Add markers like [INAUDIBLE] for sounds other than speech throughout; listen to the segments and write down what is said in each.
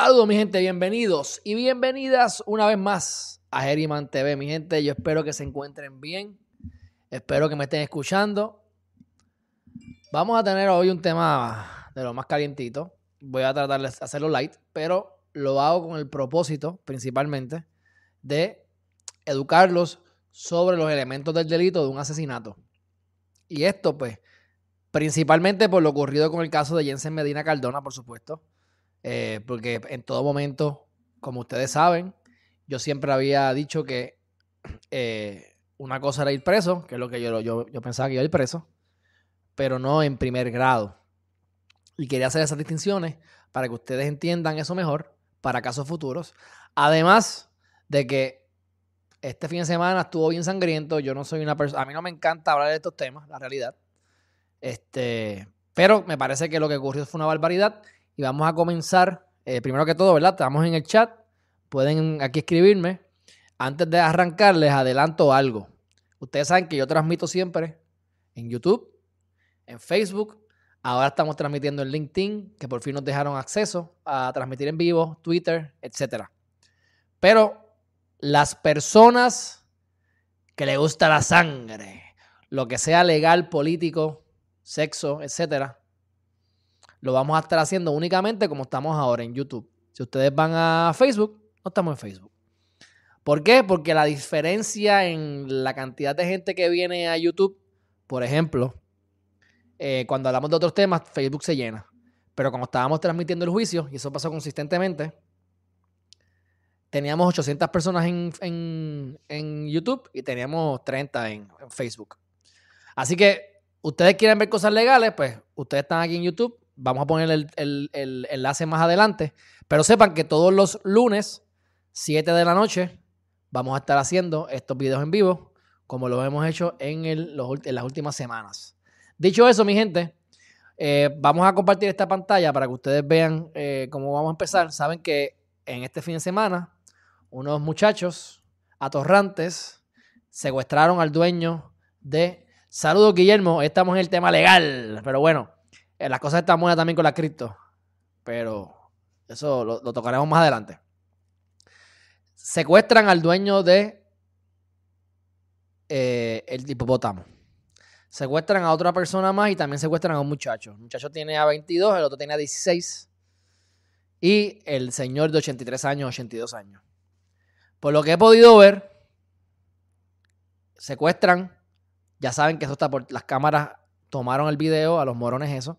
Saludos mi gente, bienvenidos y bienvenidas una vez más a Geriman TV. Mi gente, yo espero que se encuentren bien, espero que me estén escuchando. Vamos a tener hoy un tema de lo más calientito. Voy a tratar de hacerlo light, pero lo hago con el propósito principalmente de educarlos sobre los elementos del delito de un asesinato. Y esto pues principalmente por lo ocurrido con el caso de Jensen Medina Cardona, por supuesto eh, porque en todo momento, como ustedes saben, yo siempre había dicho que [CLEARS THROAT] eh, una cosa era ir preso, que es lo que yo, yo, yo pensaba que iba a ir preso, pero no en primer grado. Y quería hacer esas distinciones para que ustedes entiendan eso mejor para casos futuros. Además de que este fin de semana estuvo bien sangriento. Yo no soy una persona. A mí no me encanta hablar de estos temas, la realidad. Este, pero me parece que lo que ocurrió fue una barbaridad y vamos a comenzar, eh, primero que todo, ¿verdad? Estamos en el chat, pueden aquí escribirme. Antes de arrancar, les adelanto algo. Ustedes saben que yo transmito siempre en YouTube, en Facebook. Ahora estamos transmitiendo en LinkedIn, que por fin nos dejaron acceso a transmitir en vivo, Twitter, etc. Pero las personas que le gusta la sangre, lo que sea legal, político, sexo, etcétera, lo vamos a estar haciendo únicamente como estamos ahora en YouTube. Si ustedes van a Facebook, no estamos en Facebook. ¿Por qué? Porque la diferencia en la cantidad de gente que viene a YouTube, por ejemplo, eh, cuando hablamos de otros temas, Facebook se llena. Pero como estábamos transmitiendo el juicio, y eso pasó consistentemente, teníamos 800 personas en, YouTube y teníamos 30 en, en Facebook. Así que ustedes quieren ver cosas legales, pues ustedes están aquí en YouTube Vamos a poner el, enlace más adelante. Pero sepan que todos los lunes, 7 de la noche, vamos a estar haciendo estos videos en vivo, como lo hemos hecho en, en las últimas semanas. Dicho eso, mi gente, eh, vamos a compartir esta pantalla para que ustedes vean eh, cómo vamos a empezar. Saben que en este fin de semana, unos muchachos atorrantes secuestraron al dueño de... Saludos, Guillermo. Estamos en el tema legal, pero bueno, eh, las cosas están buenas también con la cripto, pero eso lo, tocaremos más adelante. Secuestran al dueño de eh, el hipopótamo. Secuestran a otra persona más y también secuestran a un muchacho. El muchacho tiene a 22, el otro tiene a 16. Y el señor de 83 años, 82 años. Por lo que he podido ver, secuestran. Ya saben que eso está por las cámaras. Tomaron el video a los morones eso.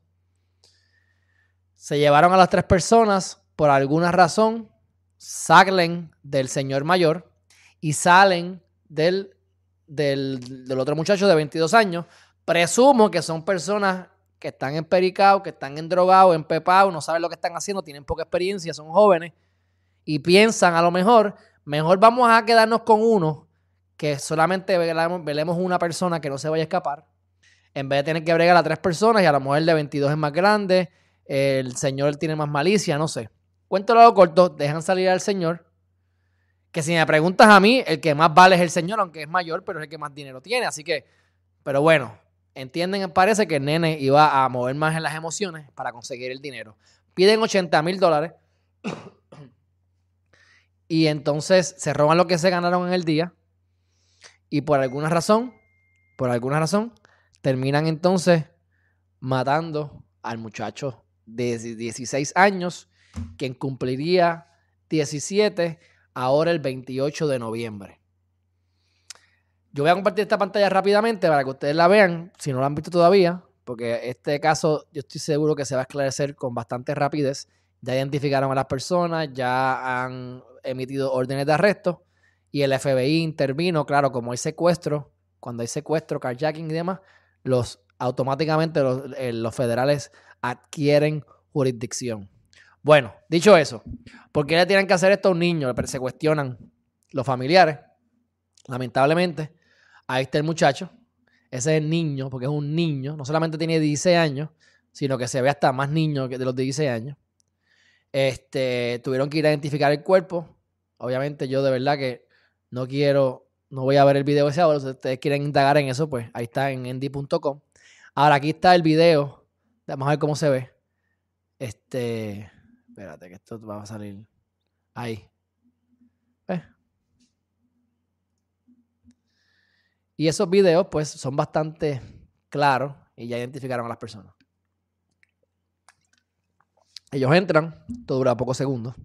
Se llevaron a las tres personas por alguna razón, salen del señor mayor y salen del, del, otro muchacho de 22 años. Presumo que son personas que están en pericao, que están en drogado, en pepao, no saben lo que están haciendo, tienen poca experiencia, son jóvenes y piensan a lo mejor, mejor vamos a quedarnos con uno que solamente velemos una persona que no se vaya a escapar, en vez de tener que bregar a tres personas y a la mujer de 22 es más grande, el señor tiene más malicia, no sé. Cuento lo corto, dejan salir al señor. Que si me preguntas a mí, el que más vale es el señor, aunque es mayor, pero es el que más dinero tiene. Así que, pero bueno, entienden, parece que el nene iba a mover más en las emociones para conseguir el dinero. Piden 80 mil dólares. [COUGHS] y entonces se roban lo que se ganaron en el día. Y por alguna razón, por alguna razón, terminan entonces matando al muchacho de 16 años, quien cumpliría 17 ahora el 28 de noviembre. Yo voy a compartir esta pantalla rápidamente para que ustedes la vean, si no la han visto todavía, porque este caso yo estoy seguro que se va a esclarecer con bastante rapidez. Ya identificaron a las personas, ya han emitido órdenes de arresto y el FBI intervino, claro, como hay secuestro, cuando hay secuestro, carjacking y demás, los automáticamente los, eh, los federales adquieren jurisdicción. Bueno, dicho eso, ¿por qué le tienen que hacer esto a un niño? Se cuestionan los familiares. Lamentablemente, ahí está el muchacho. Ese es el niño, porque es un niño. No solamente tiene 16 años, sino que se ve hasta más niño que de los 16 años. Este, tuvieron que ir a identificar el cuerpo. Obviamente, yo de verdad que no quiero, no voy a ver el video ese ahora. Si ustedes quieren indagar en eso, pues ahí está en endy.com. Ahora aquí está el video Vamos a ver cómo se ve. Este, Espérate, que esto va a salir. Ahí. ¿Ves? Y esos videos, pues, son bastante claros y ya identificaron a las personas. Ellos entran, todo dura pocos segundos.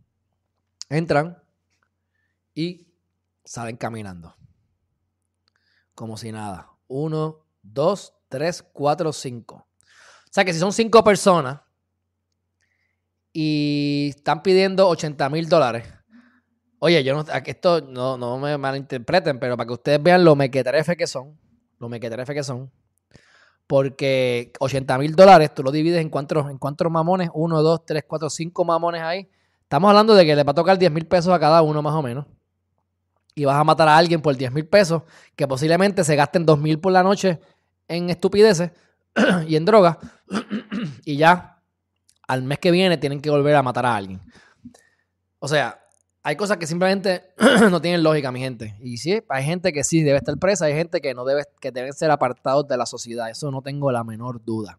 Entran y salen caminando. Como si nada. Uno, dos, tres, cuatro, cinco. O sea que si son cinco personas y están pidiendo 80 mil dólares. Oye, yo no, esto no, no me malinterpreten, pero para que ustedes vean lo mequetrefe que son, lo mequetrefe que son, porque 80 mil dólares tú lo divides en cuántos, en cuántos mamones, uno, dos, tres, cuatro, cinco mamones ahí. Estamos hablando de que le va a tocar 10 mil pesos a cada uno más o menos y vas a matar a alguien por 10 mil pesos, que posiblemente se gasten 2 mil por la noche en estupideces [CLEARS THROAT] y en drogas, [CLEARS THROAT] y ya al mes que viene tienen que volver a matar a alguien. O sea, hay cosas que simplemente [CLEARS THROAT] no tienen lógica, mi gente. Y sí, hay gente que sí debe estar presa, hay gente que no debe, que deben ser apartados de la sociedad. Eso no tengo la menor duda.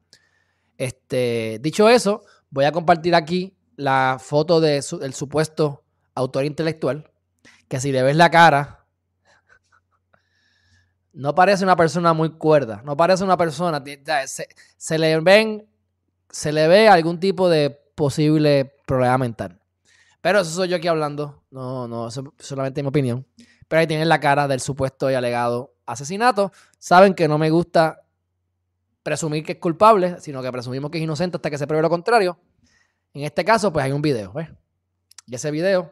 Este, dicho eso, voy a compartir aquí la foto del supuesto autor intelectual que si le ves la cara, no parece una persona muy cuerda, no parece una persona, se, le ven, se le ve algún tipo de posible problema mental. Pero eso soy yo aquí hablando, no, no, eso solamente mi opinión. Pero ahí tienen la cara del supuesto y alegado asesinato. Saben que no me gusta presumir que es culpable, sino que presumimos que es inocente hasta que se pruebe lo contrario. En este caso, pues hay un video, ¿ves? Y ese video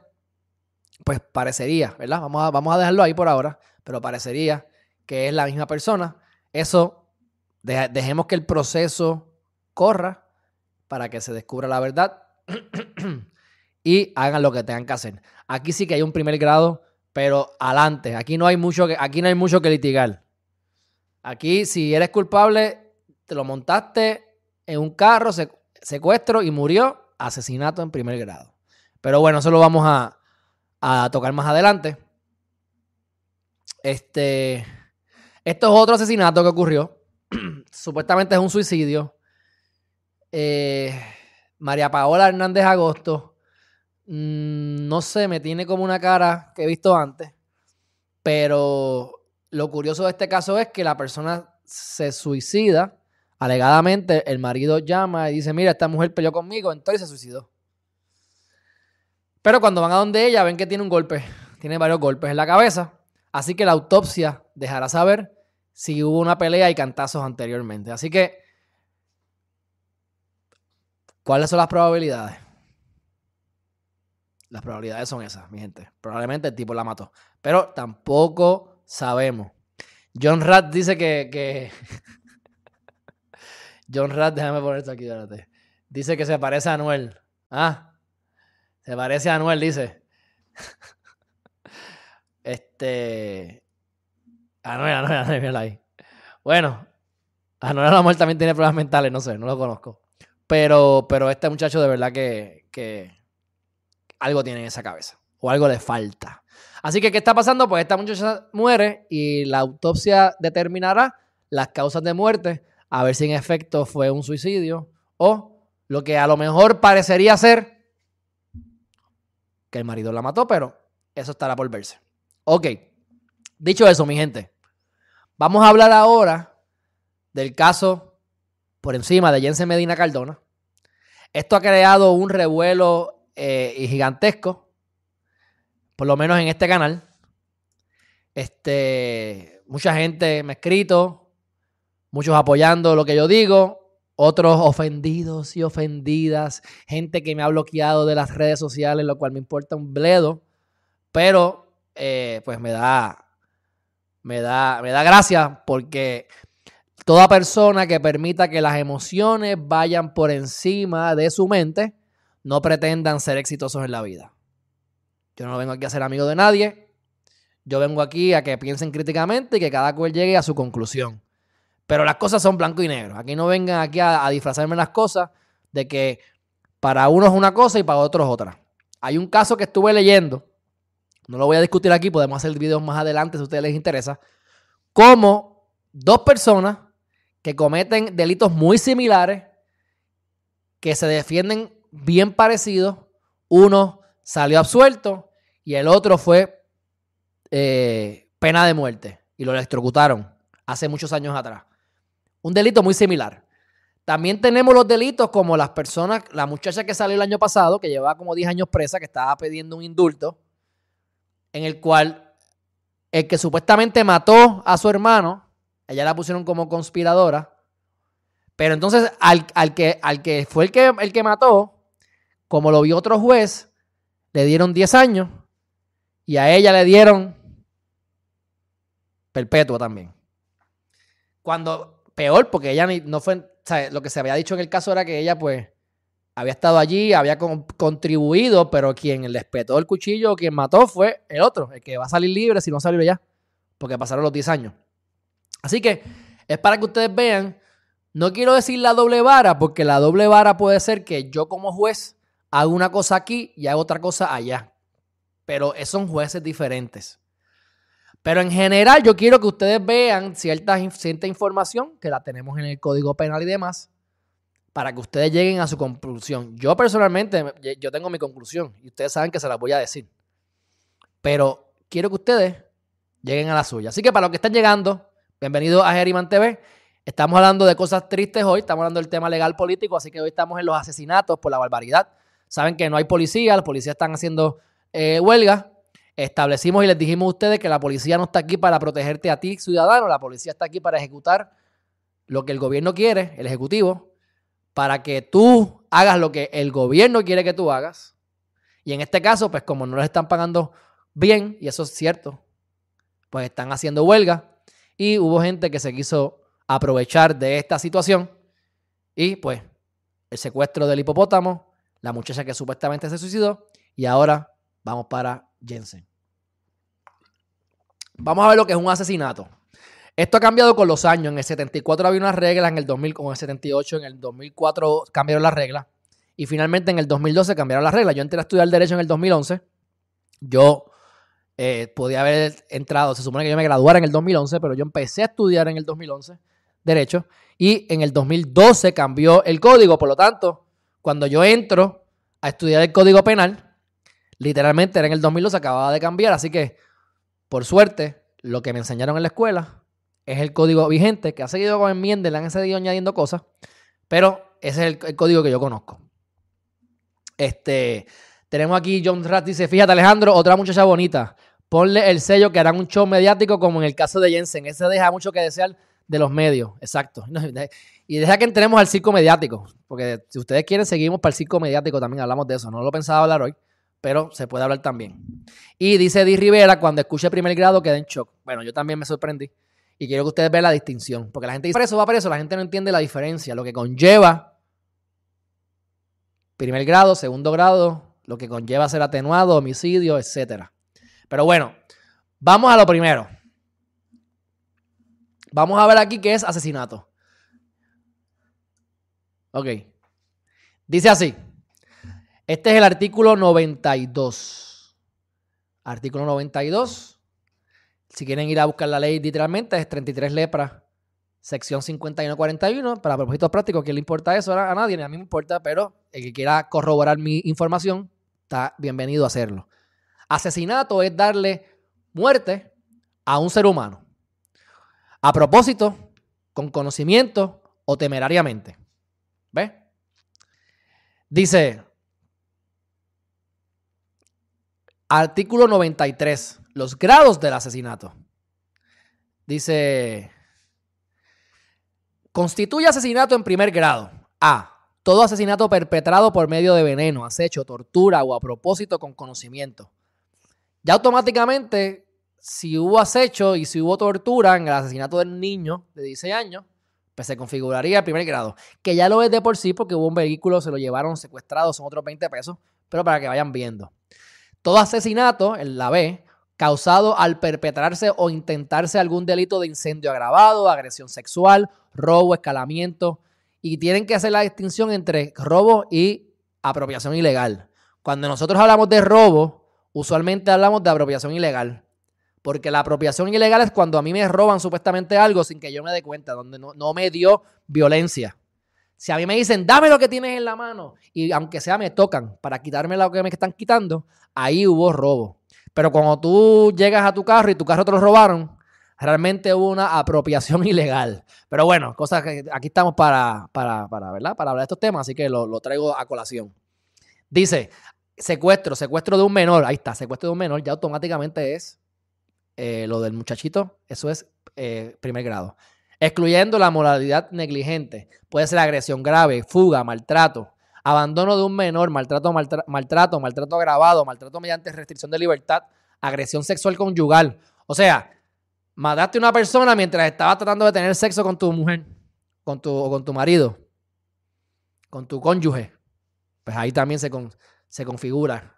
pues parecería, ¿verdad? Vamos a, vamos a dejarlo ahí por ahora, pero parecería que es la misma persona. Eso, dejemos que el proceso corra para que se descubra la verdad [CLEARS THROAT] y hagan lo que tengan que hacer. Aquí sí que hay un primer grado, pero adelante. Aquí no hay mucho que, aquí no hay mucho que litigar. Aquí, si eres culpable, te lo montaste en un carro, secuestro y murió, asesinato en primer grado. Pero bueno, eso lo vamos a, a tocar más adelante. Este, esto es otro asesinato que ocurrió. [CLEARS THROAT] Supuestamente es un suicidio. Eh, María Paola Hernández Agosto. Mm, no sé, me tiene como una cara que he visto antes. Pero lo curioso de este caso es que la persona se suicida. Alegadamente, el marido llama y dice: Mira, esta mujer peleó conmigo, entonces se suicidó. Pero cuando van a donde ella, ven que tiene un golpe, tiene varios golpes en la cabeza. Así que la autopsia dejará saber si hubo una pelea y cantazos anteriormente. Así que, ¿cuáles son las probabilidades? Las probabilidades son esas, mi gente. Probablemente el tipo la mató. Pero tampoco sabemos. John Rat dice que. [LAUGHS] John Rat, déjame poner esto aquí, espérate. Dice que se parece a Anuel. Ah, se parece a Anuel, dice. [LAUGHS] este. Anuel, Anuel, Anuel, mira ahí. Bueno, Anuel Amor también tiene problemas mentales, no sé, no lo conozco. Pero, pero este muchacho de verdad que, que algo tiene en esa cabeza. O algo le falta. Así que, ¿qué está pasando? Pues esta muchacha muere y la autopsia determinará las causas de muerte, a ver si en efecto fue un suicidio o lo que a lo mejor parecería ser que el marido la mató, pero eso estará por verse. Ok, dicho eso, mi gente, vamos a hablar ahora del caso por encima de Jensen Medina Cardona. Esto ha creado un revuelo eh, gigantesco, por lo menos en este canal. Este, mucha gente me ha escrito, muchos apoyando lo que yo digo, otros ofendidos y ofendidas, gente que me ha bloqueado de las redes sociales, lo cual me importa un bledo, pero eh, pues me da, me da, me da gracia porque toda persona que permita que las emociones vayan por encima de su mente, no pretendan ser exitosos en la vida. Yo no vengo aquí a ser amigo de nadie. Yo vengo aquí a que piensen críticamente y que cada cual llegue a su conclusión. Pero las cosas son blanco y negro. Aquí no vengan aquí a, disfrazarme las cosas de que para uno es una cosa y para otro es otra. Hay un caso que estuve leyendo, no lo voy a discutir aquí, podemos hacer videos más adelante si a ustedes les interesa, como dos personas que cometen delitos muy similares, que se defienden bien parecidos, Uno salió absuelto y el otro fue eh, pena de muerte y lo electrocutaron hace muchos años atrás. Un delito muy similar. También tenemos los delitos como las personas, la muchacha que salió el año pasado, que llevaba como 10 años presa, que estaba pidiendo un indulto, en el cual el que supuestamente mató a su hermano, ella la pusieron como conspiradora, pero entonces al, que, al que fue el que, el que mató, como lo vio otro juez, le dieron 10 años y a ella le dieron perpetua también. Cuando, peor, porque ella no fue, lo que se había dicho en el caso era que ella pues había estado allí, había contribuido, pero quien le espetó el cuchillo, quien mató fue el otro, el que va a salir libre si no salió ya, porque pasaron los 10 años. Así que es para que ustedes vean, no quiero decir la doble vara, porque la doble vara puede ser que yo como juez hago una cosa aquí y hago otra cosa allá, pero son jueces diferentes. Pero en general yo quiero que ustedes vean cierta, cierta información que la tenemos en el Código Penal y demás para que ustedes lleguen a su conclusión. Yo personalmente, yo tengo mi conclusión y ustedes saben que se las voy a decir. Pero quiero que ustedes lleguen a la suya. Así que para los que están llegando, bienvenidos a Geriman TV. Estamos hablando de cosas tristes hoy, estamos hablando del tema legal político, así que hoy estamos en los asesinatos por la barbaridad. Saben que no hay policía, los policías están haciendo eh, huelga Establecimos y les dijimos a ustedes que la policía no está aquí para protegerte a ti, ciudadano, la policía está aquí para ejecutar lo que el gobierno quiere, el ejecutivo, para que tú hagas lo que el gobierno quiere que tú hagas. Y en este caso, pues como no les están pagando bien, y eso es cierto, pues están haciendo huelga y hubo gente que se quiso aprovechar de esta situación y pues el secuestro del hipopótamo, la muchacha que supuestamente se suicidó y ahora vamos para Jensen. Vamos a ver lo que es un asesinato. Esto ha cambiado con los años. En el 74 había unas reglas, en el 2000, con el 78, en el 2004 cambiaron las reglas. Y finalmente en el 2012 cambiaron las reglas. Yo entré a estudiar Derecho en el 2011. Yo eh, podía haber entrado, se supone que yo me graduara en el 2011, pero yo empecé a estudiar en el 2011 Derecho. Y en el 2012 cambió el código. Por lo tanto, cuando yo entro a estudiar el código penal, Literalmente era en el 2002, acababa de cambiar, así que por suerte lo que me enseñaron en la escuela es el código vigente que ha seguido con enmiendas, le han seguido añadiendo cosas, pero ese es el, código que yo conozco. Este, tenemos aquí John Rat dice, fíjate Alejandro, otra muchacha bonita, ponle el sello que harán un show mediático como en el caso de Jensen, ese deja mucho que desear de los medios, exacto. [LAUGHS] Y deja que entremos al circo mediático, porque si ustedes quieren seguimos para el circo mediático, también hablamos de eso, no lo pensaba hablar hoy pero se puede hablar también. Y dice Di Rivera, cuando escuché primer grado quedé en shock. Bueno, yo también me sorprendí. Y quiero que ustedes vean la distinción. Porque la gente dice, preso, va preso. La gente no entiende la diferencia. Lo que conlleva primer grado, segundo grado, lo que conlleva ser atenuado, homicidio, etc. Pero bueno, vamos a lo primero. Vamos a ver aquí qué es asesinato. Ok. Dice así. Este es el artículo 92. Artículo 92. Si quieren ir a buscar la ley literalmente, es 33 lepras, sección 5141. Para propósitos prácticos, ¿quién le importa eso? A nadie, ni a mí me importa, pero el que quiera corroborar mi información, está bienvenido a hacerlo. Asesinato es darle muerte a un ser humano. A propósito, con conocimiento o temerariamente. ¿Ves? Dice, Artículo 93. Los grados del asesinato. Dice, constituye asesinato en primer grado. A. Todo asesinato perpetrado por medio de veneno, acecho, tortura o a propósito con conocimiento. Ya automáticamente, si hubo acecho y si hubo tortura en el asesinato del niño de 16 años, pues se configuraría el primer grado. Que ya lo es de por sí porque hubo un vehículo, se lo llevaron secuestrado, son otros 20 pesos, pero para que vayan viendo. Todo asesinato, en la B, causado al perpetrarse o intentarse algún delito de incendio agravado, agresión sexual, robo, escalamiento, y tienen que hacer la distinción entre robo y apropiación ilegal. Cuando nosotros hablamos de robo, usualmente hablamos de apropiación ilegal. Porque la apropiación ilegal es cuando a mí me roban supuestamente algo sin que yo me dé cuenta, donde no, no me dio violencia. Si a mí me dicen, dame lo que tienes en la mano, y aunque sea me tocan para quitarme lo que me están quitando, ahí hubo robo. Pero cuando tú llegas a tu carro y tu carro te lo robaron, realmente hubo una apropiación [LAUGHS] ilegal. Pero bueno, cosas que aquí estamos para, para, para, ¿verdad? para hablar de estos temas, así que lo, traigo a colación. Dice, secuestro, secuestro de un menor, ahí está, secuestro de un menor, ya automáticamente es eh, lo del muchachito, eso es eh, primer grado excluyendo la moralidad negligente. Puede ser agresión grave, fuga, maltrato, abandono de un menor, maltrato, maltrato, maltrato agravado, maltrato mediante restricción de libertad, agresión sexual conyugal. O sea, mataste a una persona mientras estaba tratando de tener sexo con tu mujer, con tu, o con tu marido, con tu cónyuge. Pues ahí también se, se configura.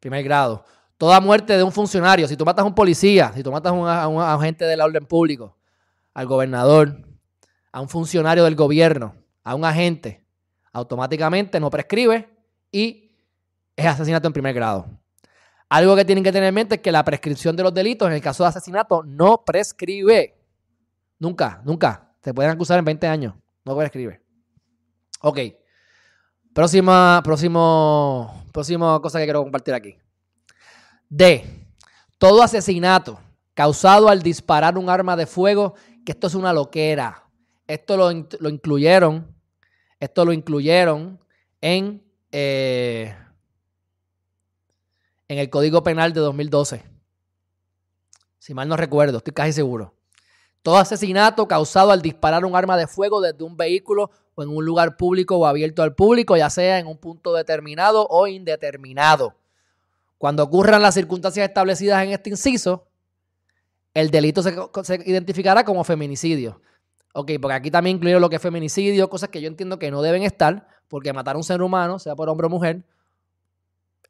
Primer grado. Toda muerte de un funcionario, si tú matas a un policía, si tú matas a un agente del orden público, al gobernador, a un funcionario del gobierno, a un agente, automáticamente no prescribe y es asesinato en primer grado. Algo que tienen que tener en mente es que la prescripción de los delitos en el caso de asesinato no prescribe. Nunca, nunca. Se pueden acusar en 20 años. No prescribe. Ok. Próxima, próximo, próxima cosa que quiero compartir aquí. D. Todo asesinato causado al disparar un arma de fuego que esto es una loquera. Esto lo, incluyeron, esto lo incluyeron en, eh, en el Código Penal de 2012. Si mal no recuerdo, estoy casi seguro. Todo asesinato causado al disparar un arma de fuego desde un vehículo o en un lugar público o abierto al público, ya sea en un punto determinado o indeterminado. Cuando ocurran las circunstancias establecidas en este inciso, el delito se, identificará como feminicidio. Ok, porque aquí también incluyeron lo que es feminicidio, cosas que yo entiendo que no deben estar, porque matar a un ser humano, sea por hombre o mujer,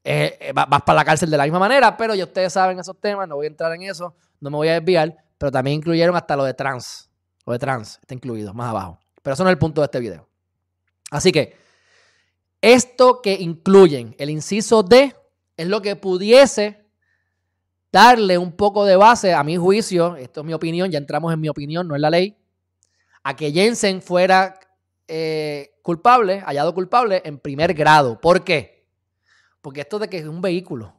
eh, eh, vas para la cárcel de la misma manera, pero ya ustedes saben esos temas, no voy a entrar en eso, no me voy a desviar, pero también incluyeron hasta lo de trans. Lo de trans está incluido más abajo. Pero eso no es el punto de este video. Así que, esto que incluyen el inciso D es lo que pudiese darle un poco de base, a mi juicio, esto es mi opinión, ya entramos en mi opinión, no en la ley, a que Jensen fuera eh, culpable, hallado culpable en primer grado. ¿Por qué? Porque esto de que es un vehículo,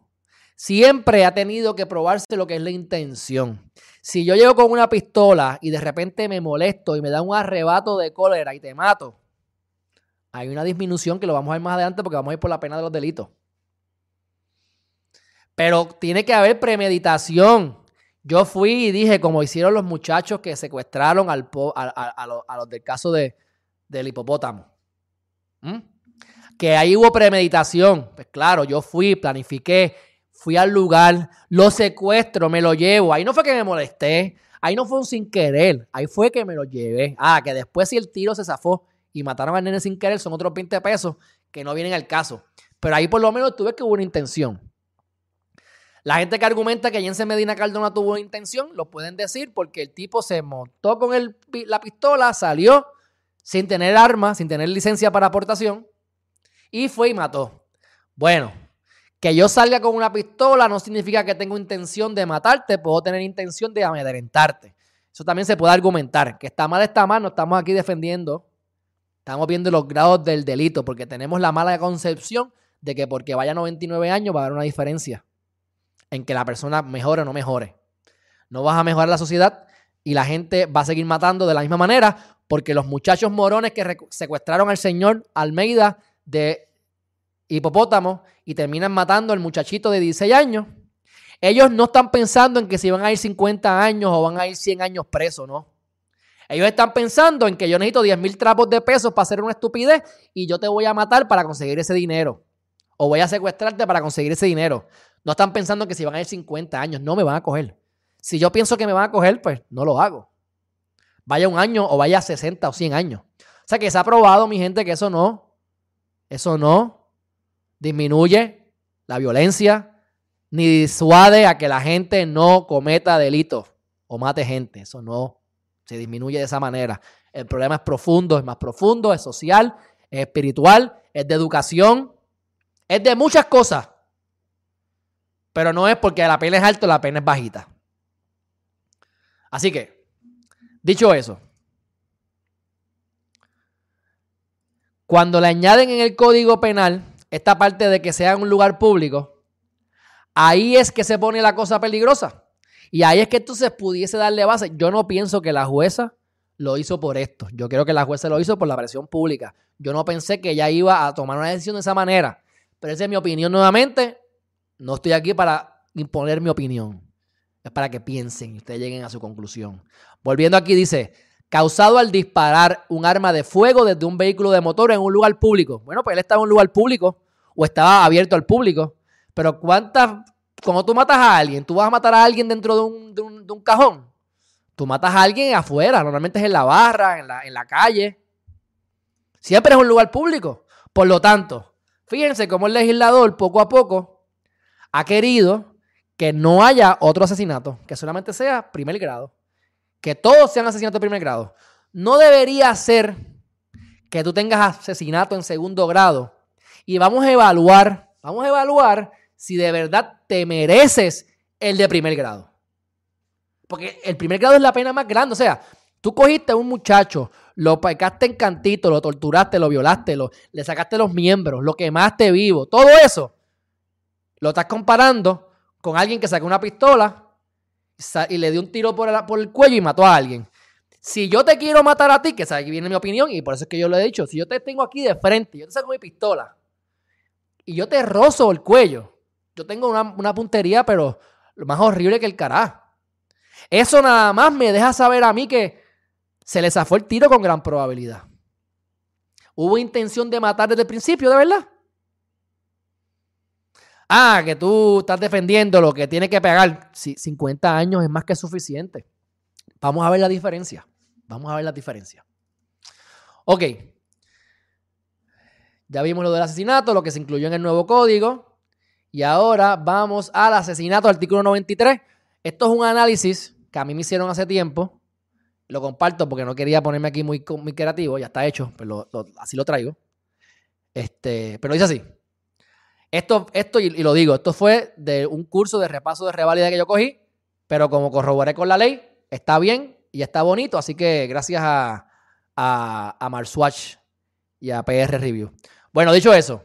siempre ha tenido que probarse lo que es la intención. Si yo llego con una pistola y de repente me molesto y me da un arrebato de cólera y te mato, hay una disminución que lo vamos a ver más adelante porque vamos a ir por la pena de los delitos. Pero tiene que haber premeditación. Yo fui y dije, como hicieron los muchachos que secuestraron al a, los, del caso de, del hipopótamo. Que ahí hubo premeditación. Pues claro, yo fui, planifiqué, fui al lugar, lo secuestro, me lo llevo. Ahí no fue que me molesté, ahí no fue un sin querer, ahí fue que me lo llevé. Ah, que después si el tiro se zafó y mataron al nene sin querer, son otros 20 pesos que no vienen al caso. Pero ahí por lo menos tuve que hubo una intención. La gente que argumenta que Jensen Medina Cardona tuvo intención, lo pueden decir porque el tipo se montó con la pistola, salió sin tener arma, sin tener licencia para aportación y fue y mató. Bueno, que yo salga con una pistola no significa que tengo intención de matarte, puedo tener intención de amedrentarte. Eso también se puede argumentar. Que está mal, está mal, no estamos aquí defendiendo. Estamos viendo los grados del delito porque tenemos la mala concepción de que porque vaya 99 años va a haber una diferencia en que la persona mejore o no mejore. No vas a mejorar la sociedad y la gente va a seguir matando de la misma manera porque los muchachos morones que secuestraron al señor Almeida de hipopótamo y terminan matando al muchachito de 16 años, ellos no están pensando en que si van a ir 50 años o van a ir 100 años presos, no. Ellos están pensando en que yo necesito 10 mil trapos de pesos para hacer una estupidez y yo te voy a matar para conseguir ese dinero. O voy a secuestrarte para conseguir ese dinero. No están pensando que si van a ir 50 años, no me van a coger. Si yo pienso que me van a coger, pues no lo hago. Vaya un año o vaya 60 o 100 años. O sea que se ha probado, mi gente, que eso no, eso no disminuye la violencia ni disuade a que la gente no cometa delitos o mate gente. Eso no se disminuye de esa manera. El problema es profundo, es más profundo, es social, es espiritual, es de educación, es de muchas cosas. Pero no es porque la pena es alta la pena es bajita. Así que, dicho eso, Cuando le añaden en el código penal esta parte de que sea un lugar público, ahí es que se pone la cosa peligrosa. Y ahí es que entonces pudiese darle base. Yo no pienso que la jueza lo hizo por esto. Yo creo que la jueza lo hizo por la presión pública. Yo no pensé que ella iba a tomar una decisión de esa manera. Pero esa es mi opinión nuevamente. No estoy aquí para imponer mi opinión. Es para que piensen y ustedes lleguen a su conclusión. Volviendo aquí, dice, causado al disparar un arma de fuego desde un vehículo de motor en un lugar público. Bueno, pues él estaba en un lugar público o estaba abierto al público. Pero ¿cuántas... Cuando tú matas a alguien, tú vas a matar a alguien dentro de un, de un cajón. Tú matas a alguien afuera, normalmente es en la barra, en la, calle. Siempre es un lugar público. Por lo tanto, fíjense cómo el legislador poco a poco ha querido que no haya otro asesinato, que solamente sea primer grado. Que todos sean asesinatos de primer grado. No debería ser que tú tengas asesinato en segundo grado. Y vamos a evaluar, vamos a evaluar si de verdad te mereces el de primer grado. Porque el primer grado es la pena más grande. O sea, tú cogiste a un muchacho, lo pecaste en cantito, lo torturaste, lo violaste, lo, le sacaste los miembros, lo quemaste vivo, todo eso. Lo estás comparando con alguien que sacó una pistola y le dio un tiro por el, cuello y mató a alguien. Si yo te quiero matar a ti, que aquí viene mi opinión y por eso es que yo lo he dicho, si yo te tengo aquí de frente, yo te saco mi pistola y yo te rozo el cuello, yo tengo una, una puntería, pero lo más horrible que el carajo. Eso nada más me deja saber a mí que se le zafó el tiro con gran probabilidad. ¿Hubo intención de matar desde el principio, de verdad? Ah, que tú estás defendiendo lo que tiene que pegar. 50 años es más que suficiente. Vamos a ver la diferencia. Vamos a ver la diferencia. Ok. Ya vimos lo del asesinato, lo que se incluyó en el nuevo código. Y ahora vamos al asesinato, artículo 93. Esto es un análisis que a mí me hicieron hace tiempo. Lo comparto porque no quería ponerme aquí muy, muy creativo, ya está hecho, pero así lo traigo. Este, pero dice así. Esto, esto y, lo digo, esto fue de un curso de repaso de revalida que yo cogí, pero como corroboré con la ley, está bien y está bonito, así que gracias a, a, a Marswatch y a PR Review. Bueno, dicho eso,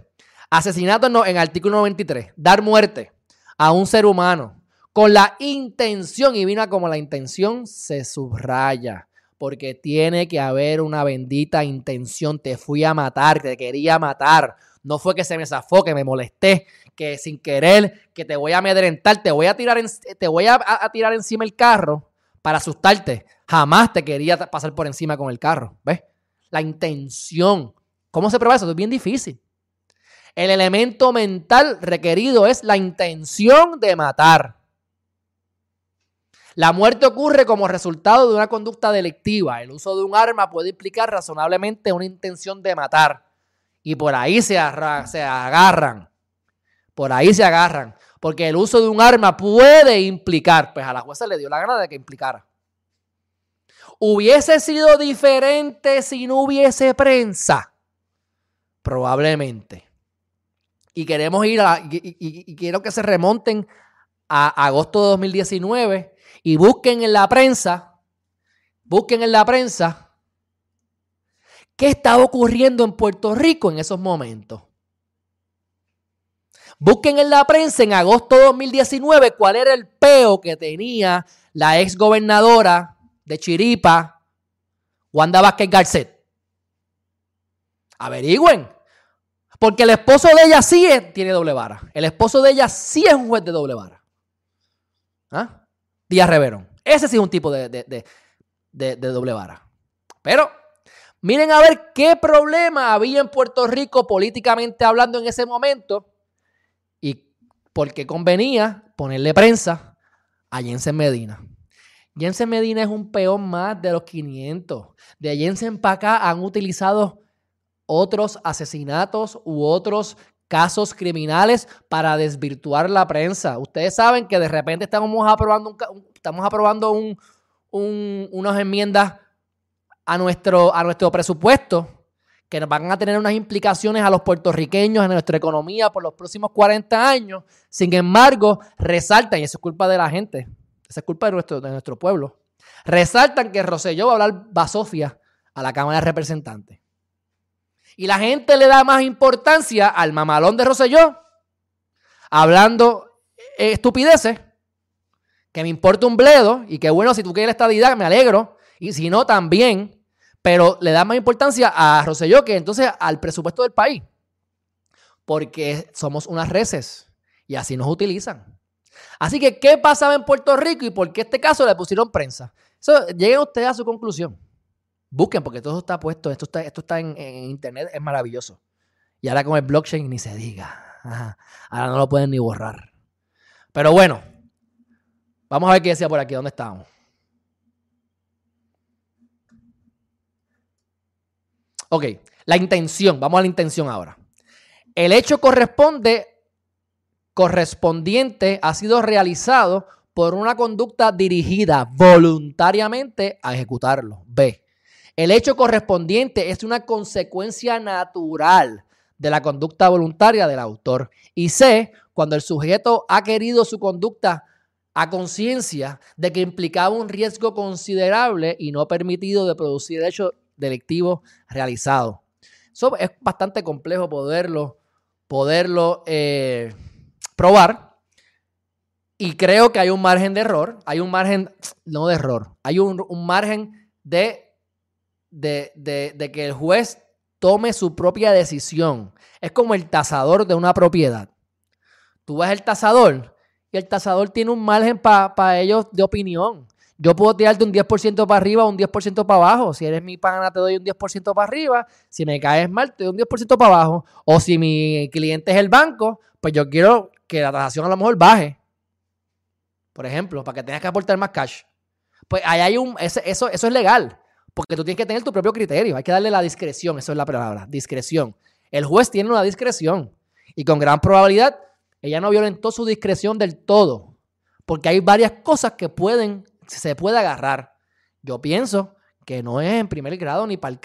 asesinato en, en artículo 93, dar muerte a un ser humano con la intención, y vino como la intención se subraya, porque tiene que haber una bendita intención. Te fui a matar, te quería matar. No fue que se me zafó, que me molesté, que sin querer, que te voy a amedrentar, te voy a tirar, te voy a, tirar encima el carro para asustarte. Jamás te quería pasar por encima con el carro. ¿Ves? La intención. ¿Cómo se prueba eso? Es bien difícil. El elemento mental requerido es la intención de matar. La muerte ocurre como resultado de una conducta delictiva. El uso de un arma puede implicar razonablemente una intención de matar. Y por ahí se, agarran. Por ahí se agarran. Porque el uso de un arma puede implicar, pues a la jueza le dio la gana de que implicara. ¿Hubiese sido diferente si no hubiese prensa? Probablemente. Y queremos ir a, y quiero que se remonten a agosto de 2019 y busquen en la prensa, busquen en la prensa qué estaba ocurriendo en Puerto Rico en esos momentos. Busquen en la prensa en agosto de 2019 cuál era el peo que tenía la ex gobernadora de Chiripa, Wanda Vázquez Garcet. Averigüen. Porque el esposo de ella sí tiene doble vara. El esposo de ella sí es un juez de doble vara. ¿Ah? Díaz Reverón. Ese sí es un tipo de, de, doble vara. Pero miren a ver qué problema había en Puerto Rico políticamente hablando en ese momento y por qué convenía ponerle prensa a Jensen Medina. Jensen Medina es un peón más de los 500. De Jensen para acá han utilizado otros asesinatos u otros casos criminales para desvirtuar la prensa. Ustedes saben que de repente estamos aprobando, un, estamos aprobando un, unas enmiendas a nuestro, a nuestro presupuesto que nos van a tener unas implicaciones a los puertorriqueños, en nuestra economía por los próximos 40 años. Sin embargo, resaltan, y eso es culpa de la gente, esa es culpa de nuestro, de nuestro pueblo, resaltan que Roselló va a hablar basofia a la Cámara de Representantes. Y la gente le da más importancia al mamalón de Rosselló, hablando estupideces, que me importa un bledo, y que bueno, si tú quieres estadidad, me alegro, y si no, también, pero le da más importancia a Rosselló que entonces al presupuesto del país, porque somos unas reces, y así nos utilizan. Así que, ¿qué pasaba en Puerto Rico y por qué este caso le pusieron prensa? Lleguen ustedes a su conclusión. Busquen, porque todo está puesto, esto está, esto está en, internet, es maravilloso. Y ahora con el blockchain ni se diga. ahora no lo pueden ni borrar. Pero bueno, vamos a ver qué decía por aquí, ¿dónde estamos? Ok, la intención, vamos a la intención ahora. El hecho corresponde, correspondiente ha sido realizado por una conducta dirigida voluntariamente a ejecutarlo. B. El hecho correspondiente es una consecuencia natural de la conducta voluntaria del autor. Y C. Cuando el sujeto ha querido su conducta a conciencia de que implicaba un riesgo considerable y no permitido de producir el hecho delictivo realizado. Eso es bastante complejo poderlo, poderlo eh, probar. Y creo que hay un margen de error, hay un margen, no de error, hay un, margen de, de, de, que el juez tome su propia decisión. Es como el tasador de una propiedad. Tú ves el tasador y el tasador tiene un margen para ellos de opinión. Yo puedo tirarte un 10% para arriba o un 10% para abajo. Si eres mi pana, te doy un 10% para arriba. Si me caes mal, te doy un 10% para abajo. O si mi cliente es el banco, pues yo quiero que la tasación a lo mejor baje. Por ejemplo, para que tengas que aportar más cash. Pues ahí hay un. Eso, eso es legal. Porque tú tienes que tener tu propio criterio. Hay que darle la discreción. Eso es la palabra. Discreción. El juez tiene una discreción. Y con gran probabilidad, ella no violentó su discreción del todo. Porque hay varias cosas que pueden, se puede agarrar. Yo pienso que no es en primer grado ni para el.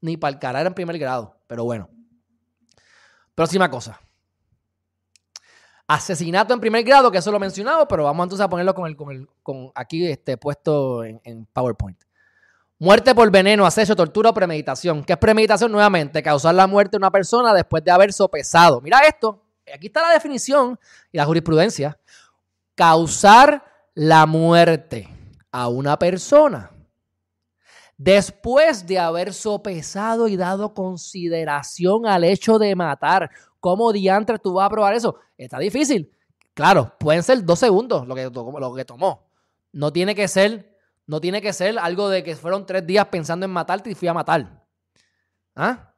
Ni para el era en primer grado. Pero bueno. Próxima cosa. Asesinato en primer grado, que eso lo he mencionado, pero vamos entonces a ponerlo con, el, con, el, con aquí este, puesto en, PowerPoint. Muerte por veneno, acecho, tortura o premeditación. ¿Qué es premeditación? Nuevamente, causar la muerte de una persona después de haber sopesado. Mira esto, aquí está la definición y la jurisprudencia. Causar la muerte a una persona después de haber sopesado y dado consideración al hecho de matar. ¿Cómo diantres tú vas a probar eso? Está difícil. Claro, pueden ser dos segundos lo que, lo que tomó. No tiene que ser, no tiene que ser algo de que fueron tres días pensando en matarte y fui a matar. ¿Ah?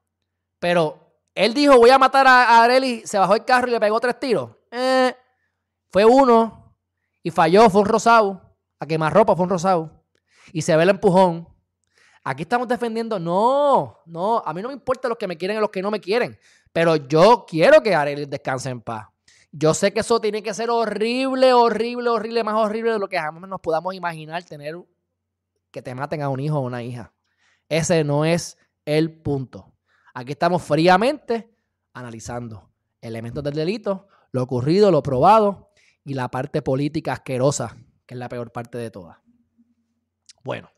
Pero él dijo, voy a matar a, Areli, se bajó el carro y le pegó tres tiros. Eh, fue uno y falló, fue un rosado. A quemar ropa fue un rosado. Y se ve el empujón. Aquí estamos defendiendo, no, no, a mí no me importa los que me quieren y los que no me quieren. Pero yo quiero que Arely descanse en paz. Yo sé que eso tiene que ser horrible, horrible, horrible, más horrible de lo que jamás nos podamos imaginar tener que te maten a un hijo o una hija. Ese no es el punto. Aquí estamos fríamente analizando elementos del delito, lo ocurrido, lo probado y la parte política asquerosa, que es la peor parte de todas. Bueno,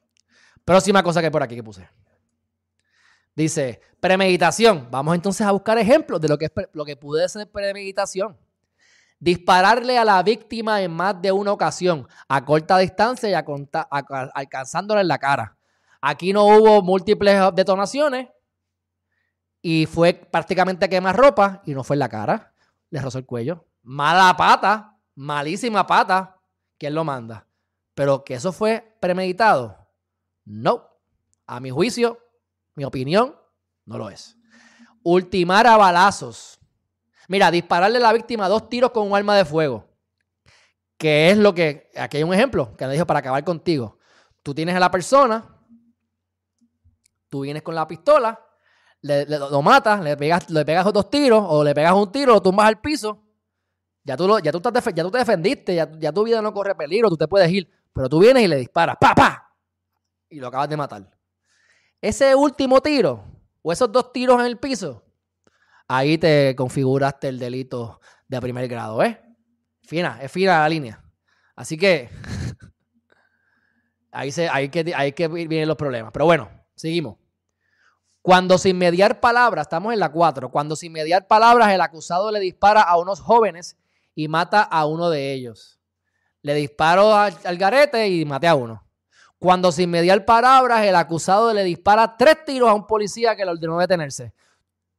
próxima cosa que por aquí que puse. Dice, premeditación. Vamos entonces a buscar ejemplos de lo que, es, lo que puede ser premeditación. Dispararle a la víctima en más de una ocasión, a corta distancia y a, alcanzándola en la cara. Aquí no hubo múltiples detonaciones y fue prácticamente quemar ropa y no fue en la cara. Le rozó el cuello. Mala pata, malísima pata. ¿Quién lo manda? Pero que eso fue premeditado. No. A mi juicio, mi opinión, no lo es. Ultimar a balazos. Mira, dispararle a la víctima dos tiros con un arma de fuego. Que es lo que. Aquí hay un ejemplo que le dijo para acabar contigo. Tú tienes a la persona, tú vienes con la pistola, le, lo matas, le pegas, le pegas dos tiros, o le pegas un tiro, lo tumbas al piso. Ya tú, ya tú, ya tú te defendiste, ya, tu vida no corre peligro, tú te puedes ir. Pero tú vienes y le disparas, ¡pa, pa! Y lo acabas de matar. Ese último tiro o esos dos tiros en el piso, ahí te configuraste el delito de primer grado, ¿eh? Fina, es fina la línea. Así que [LAUGHS] ahí, se, que, ahí que vienen los problemas. Pero bueno, seguimos. Cuando sin mediar palabras, estamos en la 4, cuando sin mediar palabras el acusado le dispara a unos jóvenes y mata a uno de ellos. Le disparo al, garete y maté a uno. Cuando sin mediar palabras el acusado le dispara tres tiros a un policía que le ordenó detenerse.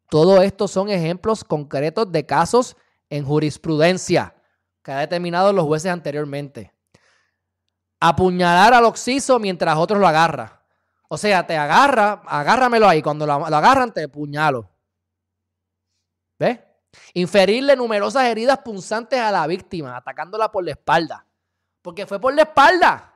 Todo esto son ejemplos concretos de casos en jurisprudencia que ha determinado los jueces anteriormente. Apuñalar al oxiso mientras otros lo agarran. O sea, te agarra, agárramelo ahí. Cuando lo, agarran, te puñalo. ¿Ves? Inferirle numerosas heridas punzantes a la víctima, atacándola por la espalda. Porque fue por la espalda.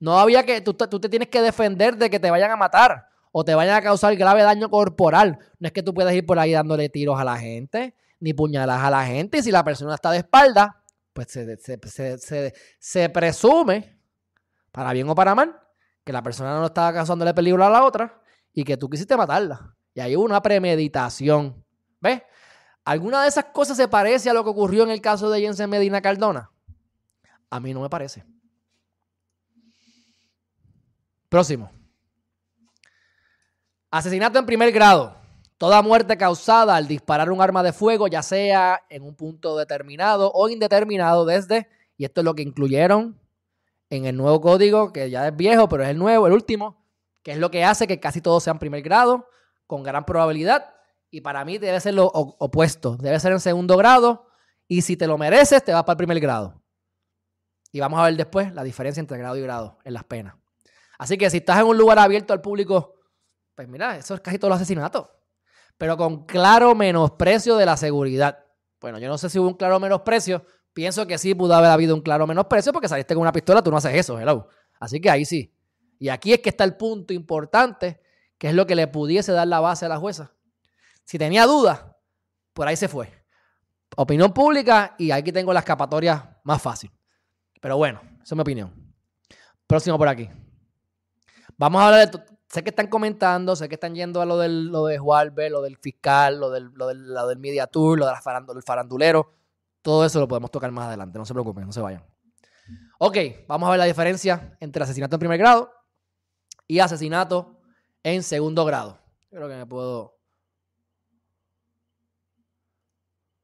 No había que. Tú, tú, te tienes que defender de que te vayan a matar o te vayan a causar grave daño corporal. No es que tú puedas ir por ahí dándole tiros a la gente, ni puñalas a la gente. Y si la persona está de espalda, pues se, se presume, para bien o para mal, que la persona no estaba causándole peligro a la otra y que tú quisiste matarla. Y hay una premeditación. ¿Ves? ¿Alguna de esas cosas se parece a lo que ocurrió en el caso de Jensen Medina Cardona? A mí no me parece. Próximo. Asesinato en primer grado. Toda muerte causada al disparar un arma de fuego, ya sea en un punto determinado o indeterminado desde, y esto es lo que incluyeron en el nuevo código, que ya es viejo, pero es el nuevo, el último, que es lo que hace que casi todos sean primer grado, con gran probabilidad. Y para mí debe ser lo opuesto, debe ser en segundo grado, y si te lo mereces, te vas para el primer grado. Y vamos a ver después la diferencia entre grado y grado en las penas. Así que si estás en un lugar abierto al público, pues mira, eso es casi todo los asesinatos. Pero con claro menosprecio de la seguridad. Bueno, yo no sé si hubo un claro menosprecio, Pienso que sí pudo haber habido un claro menosprecio porque saliste con una pistola, tú no haces eso, hello. Así que ahí sí. Y aquí es que está el punto importante, que es lo que le pudiese dar la base a la jueza. Si tenía dudas, por ahí se fue. Opinión pública y aquí tengo la escapatoria más fácil. Pero bueno, esa es mi opinión. Próximo por aquí. Vamos a hablar de. Sé que están comentando, sé que están yendo a lo, del, lo de Juárez, lo del fiscal, lo del, lo del, lo del Media Tour, lo del farandulero. Todo eso lo podemos tocar más adelante, no se preocupen, no se vayan. Ok, vamos a ver la diferencia entre asesinato en primer grado y asesinato en segundo grado. Creo que me puedo...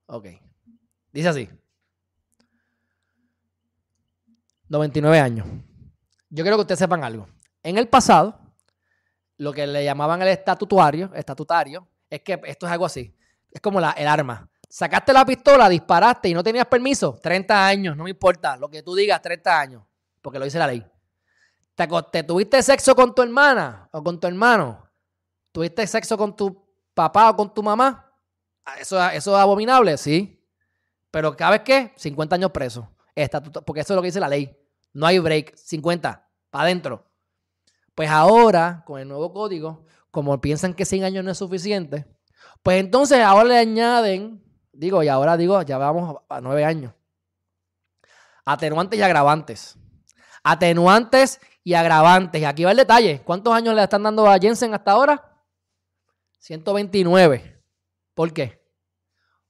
Ok. Dice así. 99 años. Yo quiero que ustedes sepan algo. En el pasado, lo que le llamaban el estatutario, estatutario, es que esto es algo así. Es como la, el arma. Sacaste la pistola, disparaste y no tenías permiso. 30 años, no me importa. Lo que tú digas, 30 años. Porque lo dice la ley. ¿Te, tuviste sexo con tu hermana o con tu hermano? ¿Tuviste sexo con tu papá o con tu mamá? Ah, ¿Eso, eso es abominable? Sí. Pero ¿sabes qué? 50 años preso. Porque eso es lo que dice la ley. No hay break. 50. Para adentro. Pues ahora, con el nuevo código, como piensan que 100 años no es suficiente, pues entonces ahora le añaden Digo, y ahora digo, ya vamos a nueve años. Atenuantes y agravantes. Atenuantes y agravantes. Y aquí va el detalle. ¿Cuántos años le están dando a Jensen hasta ahora? 129. ¿Por qué?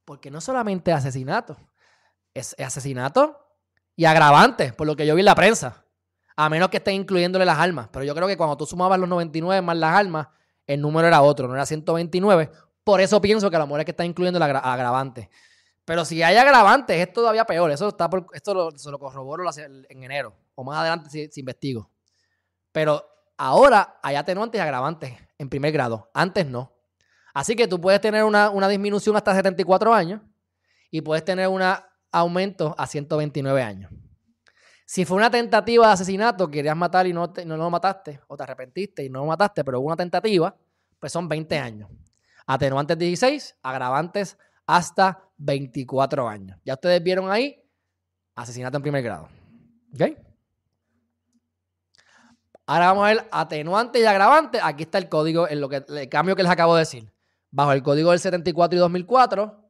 Porque no solamente asesinato, es asesinato y agravantes, por lo que yo vi en la prensa. A menos que estén incluyéndole las armas. Pero yo creo que cuando tú sumabas los 99 más las armas, el número era otro, no era 129, por eso pienso que la mujer es que está incluyendo el agravante. Pero si hay agravantes, es todavía peor. Eso está por, esto lo, se lo corroboro en enero. O más adelante si, investigo. Pero ahora hay atenuantes y agravantes en primer grado. Antes no. Así que tú puedes tener una, disminución hasta 74 años y puedes tener un aumento a 129 años. Si fue una tentativa de asesinato, querías matar y no, no lo mataste, o te arrepentiste y no lo mataste, pero hubo una tentativa, pues son 20 años. Atenuantes 16, agravantes hasta 24 años. Ya ustedes vieron ahí, asesinato en primer grado. ¿Ok? Ahora vamos a ver atenuantes y agravantes. Aquí está el código, en lo que, el cambio que les acabo de decir. Bajo el código del 74 y 2004,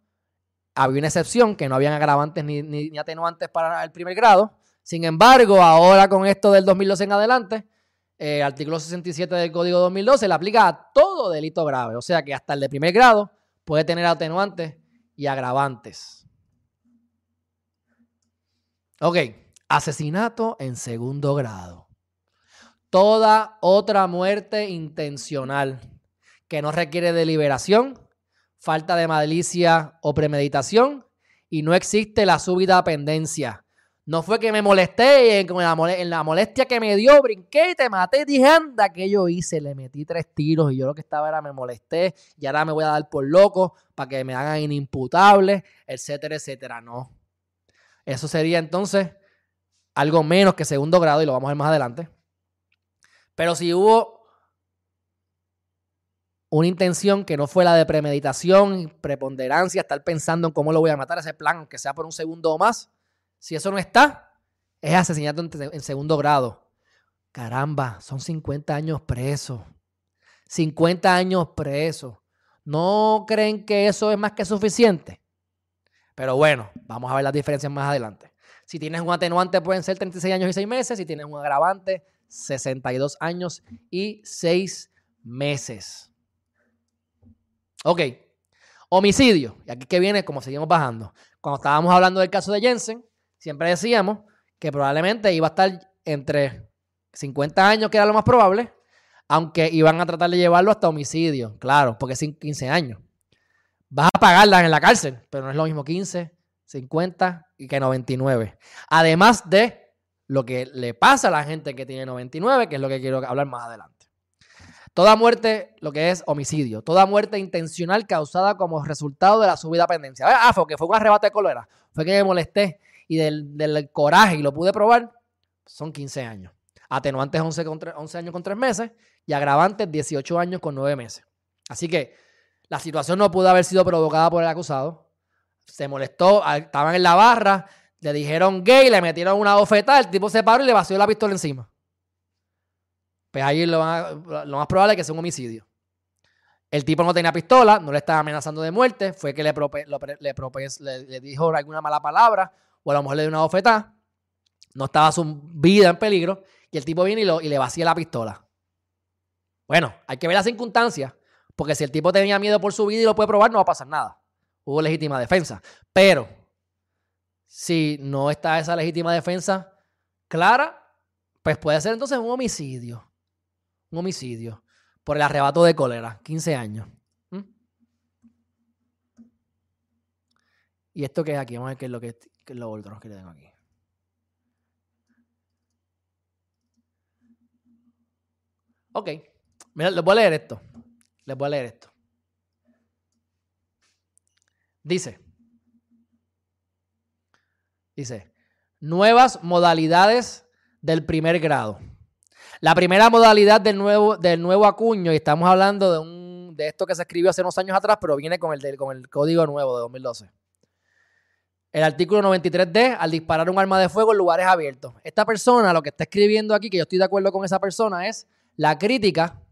había una excepción que no habían agravantes ni, ni atenuantes para el primer grado. Sin embargo, ahora con esto del 2012 en adelante, el eh, artículo 67 del Código 2012 le aplica a todo delito grave. O sea que hasta el de primer grado puede tener atenuantes y agravantes. Ok, asesinato en segundo grado. Toda otra muerte intencional que no requiere deliberación, falta de malicia o premeditación y no existe la súbita pendencia. No fue que me molesté en la molestia que me dio, brinqué y te maté. Dije, anda, que yo hice? Le metí tres tiros y yo lo que estaba era me molesté y ahora me voy a dar por loco para que me hagan inimputable, etcétera, etcétera. No. Eso sería entonces algo menos que segundo grado y lo vamos a ver más adelante. Pero si hubo una intención que no fue la de premeditación, preponderancia, estar pensando en cómo lo voy a matar, ese plan, que sea por un segundo o más, si eso no está, es asesinato en, segundo grado. Caramba, son 50 años presos. 50 años presos. ¿No creen que eso es más que suficiente? Pero bueno, vamos a ver las diferencias más adelante. Si tienes un atenuante pueden ser 36 años y 6 meses. Si tienes un agravante, 62 años y 6 meses. Ok. Homicidio. Y aquí que viene, como seguimos bajando. Cuando estábamos hablando del caso de Jensen, siempre decíamos que probablemente iba a estar entre 50 años, que era lo más probable, aunque iban a tratar de llevarlo hasta homicidio, claro, porque es 15 años. Vas a pagarla en la cárcel, pero no es lo mismo 15, 50 y que 99. Además de lo que le pasa a la gente que tiene 99, que es lo que quiero hablar más adelante. Toda muerte, lo que es homicidio, toda muerte intencional causada como resultado de la subida pendencia. Ah, fue que fue un arrebato de cólera, fue que me molesté y del, coraje y lo pude probar, son 15 años. Atenuantes 11, 11 años con 3 meses y agravantes 18 años con 9 meses. Así que la situación no pudo haber sido provocada por el acusado. Se molestó, estaban en la barra, le dijeron gay, le metieron una bofetada, el tipo se paró y le vació la pistola encima. Pues ahí lo, más probable es que sea un homicidio. El tipo no tenía pistola, no le estaba amenazando de muerte, fue que le, le, dijo alguna mala palabra o a lo mejor le dio una bofetada, no estaba su vida en peligro y el tipo viene y, y le vacía la pistola. Bueno, hay que ver las circunstancias, porque si el tipo tenía miedo por su vida y lo puede probar, no va a pasar nada. Hubo legítima defensa. Pero si no está esa legítima defensa clara, pues puede ser entonces un homicidio. Un homicidio por el arrebato de cólera, 15 años. ¿Mm? ¿Y esto qué es aquí? Vamos a ver qué es lo que, es lo otro que le tengo aquí. Ok. Mira, les voy a leer esto. Les voy a leer esto. Dice. Dice. Nuevas modalidades del primer grado. La primera modalidad del nuevo, del nuevo acuño, y estamos hablando de, un, de esto que se escribió hace unos años atrás, pero viene con el, con el código nuevo de 2012. El artículo 93D, al disparar un arma de fuego en lugares abiertos. Esta persona, lo que está escribiendo aquí, que yo estoy de acuerdo con esa persona, es la crítica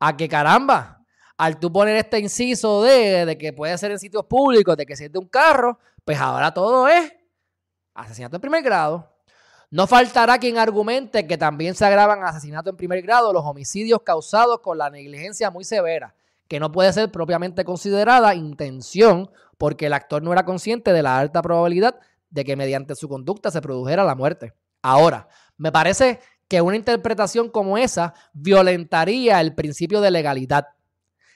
a que caramba, al tú poner este inciso de, de que puede ser en sitios públicos, de que si es de un carro, pues ahora todo es asesinato en primer grado. No faltará quien argumente que también se agravan asesinato en primer grado los homicidios causados con la negligencia muy severa, que no puede ser propiamente considerada intención porque el actor no era consciente de la alta probabilidad de que mediante su conducta se produjera la muerte. Ahora, me parece que una interpretación como esa violentaría el principio de legalidad.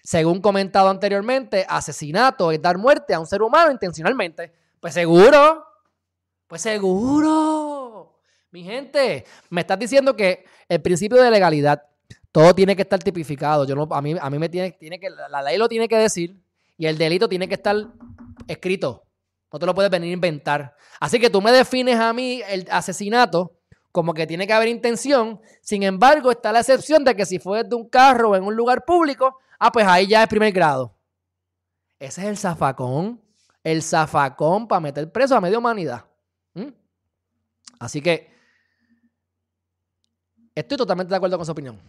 Según comentado anteriormente, asesinato es dar muerte a un ser humano intencionalmente. Pues seguro, pues seguro. Mi gente, me estás diciendo que el principio de legalidad, todo tiene que estar tipificado. Yo no, a, mí, a mí me tiene, tiene que, la ley lo tiene que decir y el delito tiene que estar escrito. No te lo puedes venir a inventar. Así que tú me defines a mí el asesinato como que tiene que haber intención. Sin embargo, está la excepción de que si fue de un carro o en un lugar público, ah, pues ahí ya es primer grado. Ese es el zafacón. El zafacón para meter preso a media humanidad. ¿Mm? Así que estoy totalmente de acuerdo con su opinión.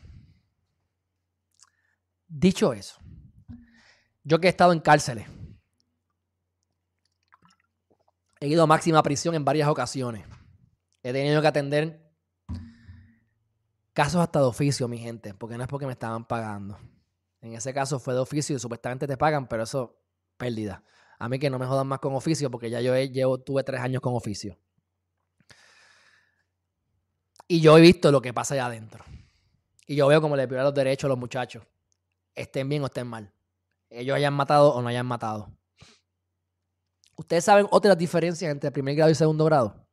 Dicho eso, yo que he estado en cárceles, he ido a máxima prisión en varias ocasiones. He tenido que atender casos hasta de oficio, mi gente, porque no es porque me estaban pagando. En ese caso fue de oficio y supuestamente te pagan, pero eso, pérdida. A mí que no me jodan más con oficio, porque ya yo llevo, tuve tres años con oficio. Y yo he visto lo que pasa allá adentro. Y yo veo cómo le violan los derechos a los muchachos. estén bien o estén mal. Ellos hayan matado o no hayan matado. Ustedes saben otras diferencias entre primer grado y segundo grado.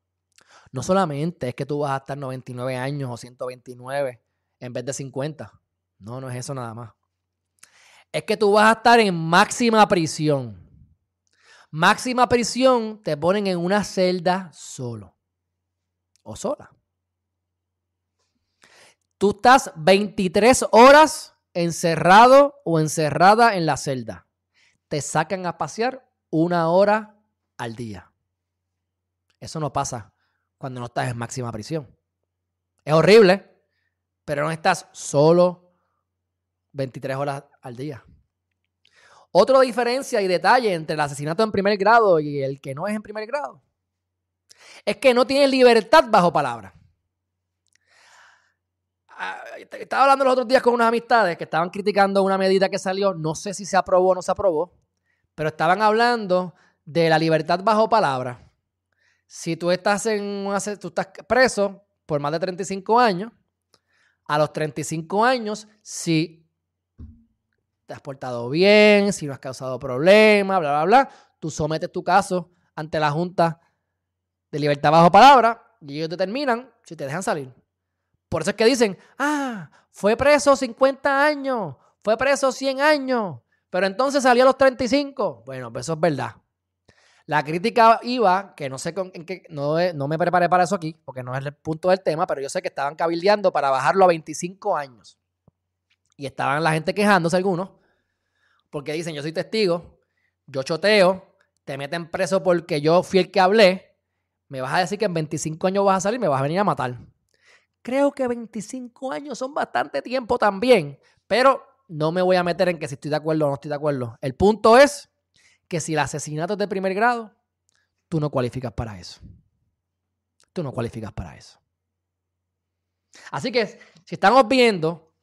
No solamente es que tú vas a estar 99 años o 129 en vez de 50. No, no es eso nada más. Es que tú vas a estar en máxima prisión. Máxima prisión te ponen en una celda solo o sola. Tú estás 23 horas encerrado o encerrada en la celda. Te sacan a pasear una hora al día. Eso no pasa cuando no estás en máxima prisión. Es horrible, pero no estás solo 23 horas al día. Otra diferencia y detalle entre el asesinato en primer grado y el que no es en primer grado es que no tienes libertad bajo palabra. Estaba hablando los otros días con unas amistades que estaban criticando una medida que salió, no sé si se aprobó o no se aprobó, pero estaban hablando de la libertad bajo palabra. Si tú estás en una, tú estás preso por más de 35 años, a los 35 años, si te has portado bien, si no has causado problemas, bla, bla, bla, tú sometes tu caso ante la Junta de Libertad Bajo Palabra y ellos determinan si te dejan salir. Por eso es que dicen, ah, fue preso 50 años, fue preso 100 años, pero entonces salió a los 35. Bueno, pues eso es verdad. La crítica iba, que no sé con, en qué, no, no me preparé para eso aquí, porque no es el punto del tema, pero yo sé que estaban cabildeando para bajarlo a 25 años. Y estaban la gente quejándose algunos, porque dicen, yo soy testigo, yo choteo, te meten preso porque yo fui el que hablé, me vas a decir que en 25 años vas a salir, me vas a venir a matar. Creo que 25 años son bastante tiempo también, pero no me voy a meter en que si estoy de acuerdo o no estoy de acuerdo. El punto es que si el asesinato es de primer grado, tú no cualificas para eso. Tú no cualificas para eso. Así que si estamos viendo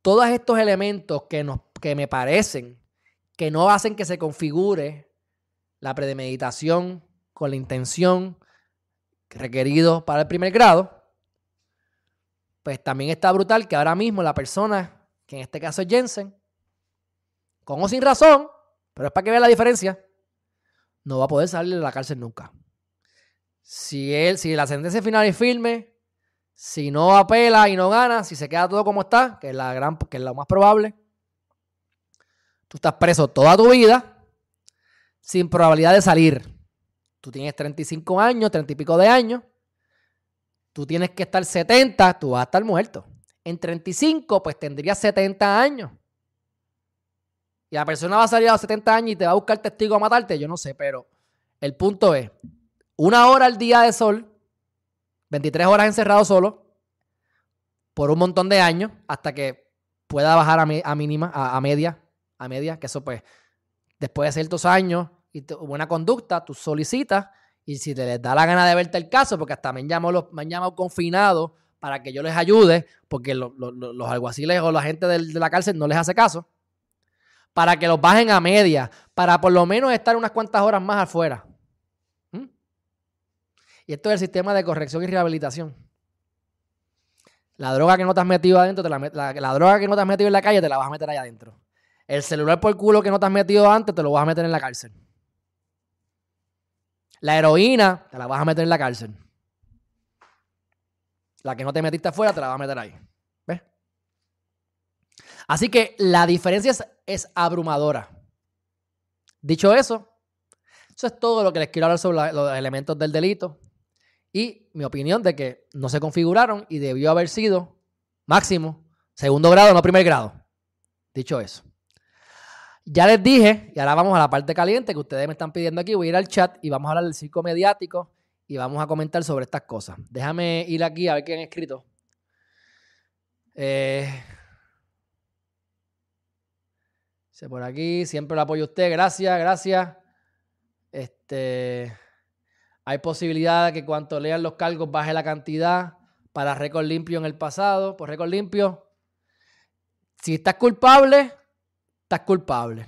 todos estos elementos que, nos, que me parecen que no hacen que se configure la premeditación con la intención requerido para el primer grado, pues también está brutal que ahora mismo la persona, que en este caso es Jensen, con o sin razón, pero es para que vea la diferencia. No va a poder salir de la cárcel nunca. Si él, si la sentencia final es firme, si no apela y no gana, si se queda todo como está, que es la gran, que es lo más probable, tú estás preso toda tu vida sin probabilidad de salir. Tú tienes 35 años, 30 y pico de años. Tú tienes que estar 70, tú vas a estar muerto. En 35, pues tendrías 70 años. Y la persona va a salir a los 70 años y te va a buscar testigo a matarte, yo no sé, pero el punto es, una hora al día de sol, 23 horas encerrado solo, por un montón de años, hasta que pueda bajar a, mínima, a, media, a media, que eso pues, después de ciertos años y buena conducta, tú solicitas y si te les da la gana de verte el caso, porque hasta me han llamado, me han llamado confinados para que yo les ayude, porque los alguaciles o la gente de la cárcel no les hace caso para que los bajen a media, para por lo menos estar unas cuantas horas más afuera. ¿Mm? Y esto es el sistema de corrección y rehabilitación. La droga que no te has metido adentro, la, la, droga que no te has metido en la calle, te la vas a meter ahí adentro. El celular por culo que no te has metido antes, te lo vas a meter en la cárcel. La heroína, te la vas a meter en la cárcel. La que no te metiste afuera, te la vas a meter ahí. Así que la diferencia es, abrumadora. Dicho eso, eso es todo lo que les quiero hablar sobre los elementos del delito y mi opinión de que no se configuraron y debió haber sido máximo segundo grado, no primer grado. Dicho eso. Ya les dije, y ahora vamos a la parte caliente que ustedes me están pidiendo aquí. Voy a ir al chat y vamos a hablar del circo mediático y vamos a comentar sobre estas cosas. Déjame ir aquí a ver qué han escrito. Eh, por aquí, siempre lo apoyo a usted, gracias, gracias. Este, hay posibilidad de que cuando lean los cargos baje la cantidad para récord limpio en el pasado, por récord limpio. Si estás culpable, estás culpable.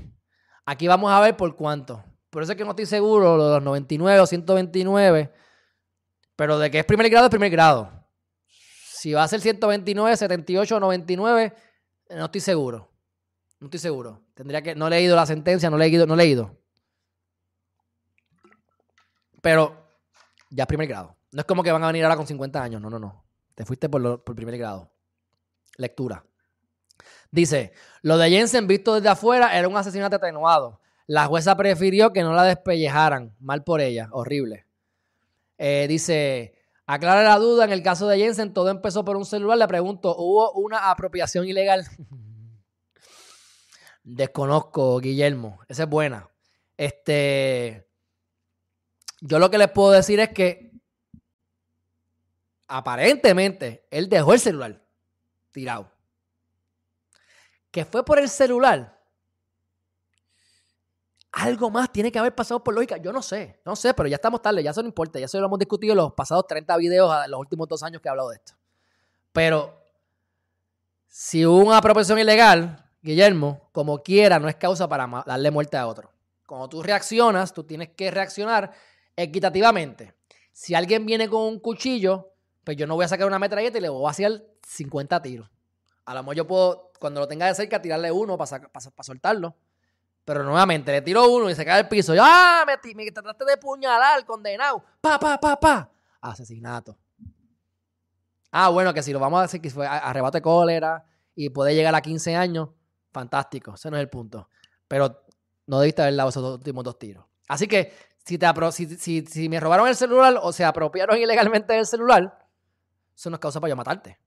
Aquí vamos a ver por cuánto. Por eso es que no estoy seguro de los 99 o 129, pero de que es primer grado es primer grado. Si va a ser 129, 78 o 99, no estoy seguro. No estoy seguro. Tendría que. No he leído la sentencia, no he leído, no he leído. Pero ya es primer grado. No es como que van a venir ahora con 50 años. No, no, no. Te fuiste por, por primer grado. Lectura. Dice, lo de Jensen visto desde afuera era un asesinato atenuado. La jueza prefirió que no la despellejaran. Mal por ella. Horrible. Eh, dice, aclara la duda, en el caso de Jensen todo empezó por un celular. Le pregunto, ¿hubo una apropiación ilegal? [LAUGHS] Desconozco, Guillermo. Esa es buena. Este, yo lo que les puedo decir es que aparentemente él dejó el celular tirado. Que fue por el celular algo más tiene que haber pasado por lógica. Yo no sé, no sé, pero ya estamos tarde, ya eso no importa. Ya eso lo hemos discutido en los pasados 30 videos, en los últimos dos años que he hablado de esto. Pero si hubo una apropiación ilegal, Guillermo, como quiera, no es causa para darle muerte a otro. Cuando tú reaccionas, tú tienes que reaccionar equitativamente. Si alguien viene con un cuchillo, pues yo no voy a sacar una metralleta y le voy a hacer 50 tiros. A lo mejor yo puedo, cuando lo tenga de cerca, tirarle uno para, para soltarlo. Pero nuevamente le tiró uno y se cae al piso. ¡Ah! Me, me trataste de puñalar, condenado. Pa, pa, pa, pa. Asesinato. Ah, bueno, que si lo vamos a decir que fue arrebato de cólera y puede llegar a 15 años, fantástico. Ese no es el punto. Pero no debiste haber dado esos últimos dos tiros. Así que si, si, si, me robaron el celular o se apropiaron [LAUGHS] ilegalmente del celular, eso no es causa para yo matarte.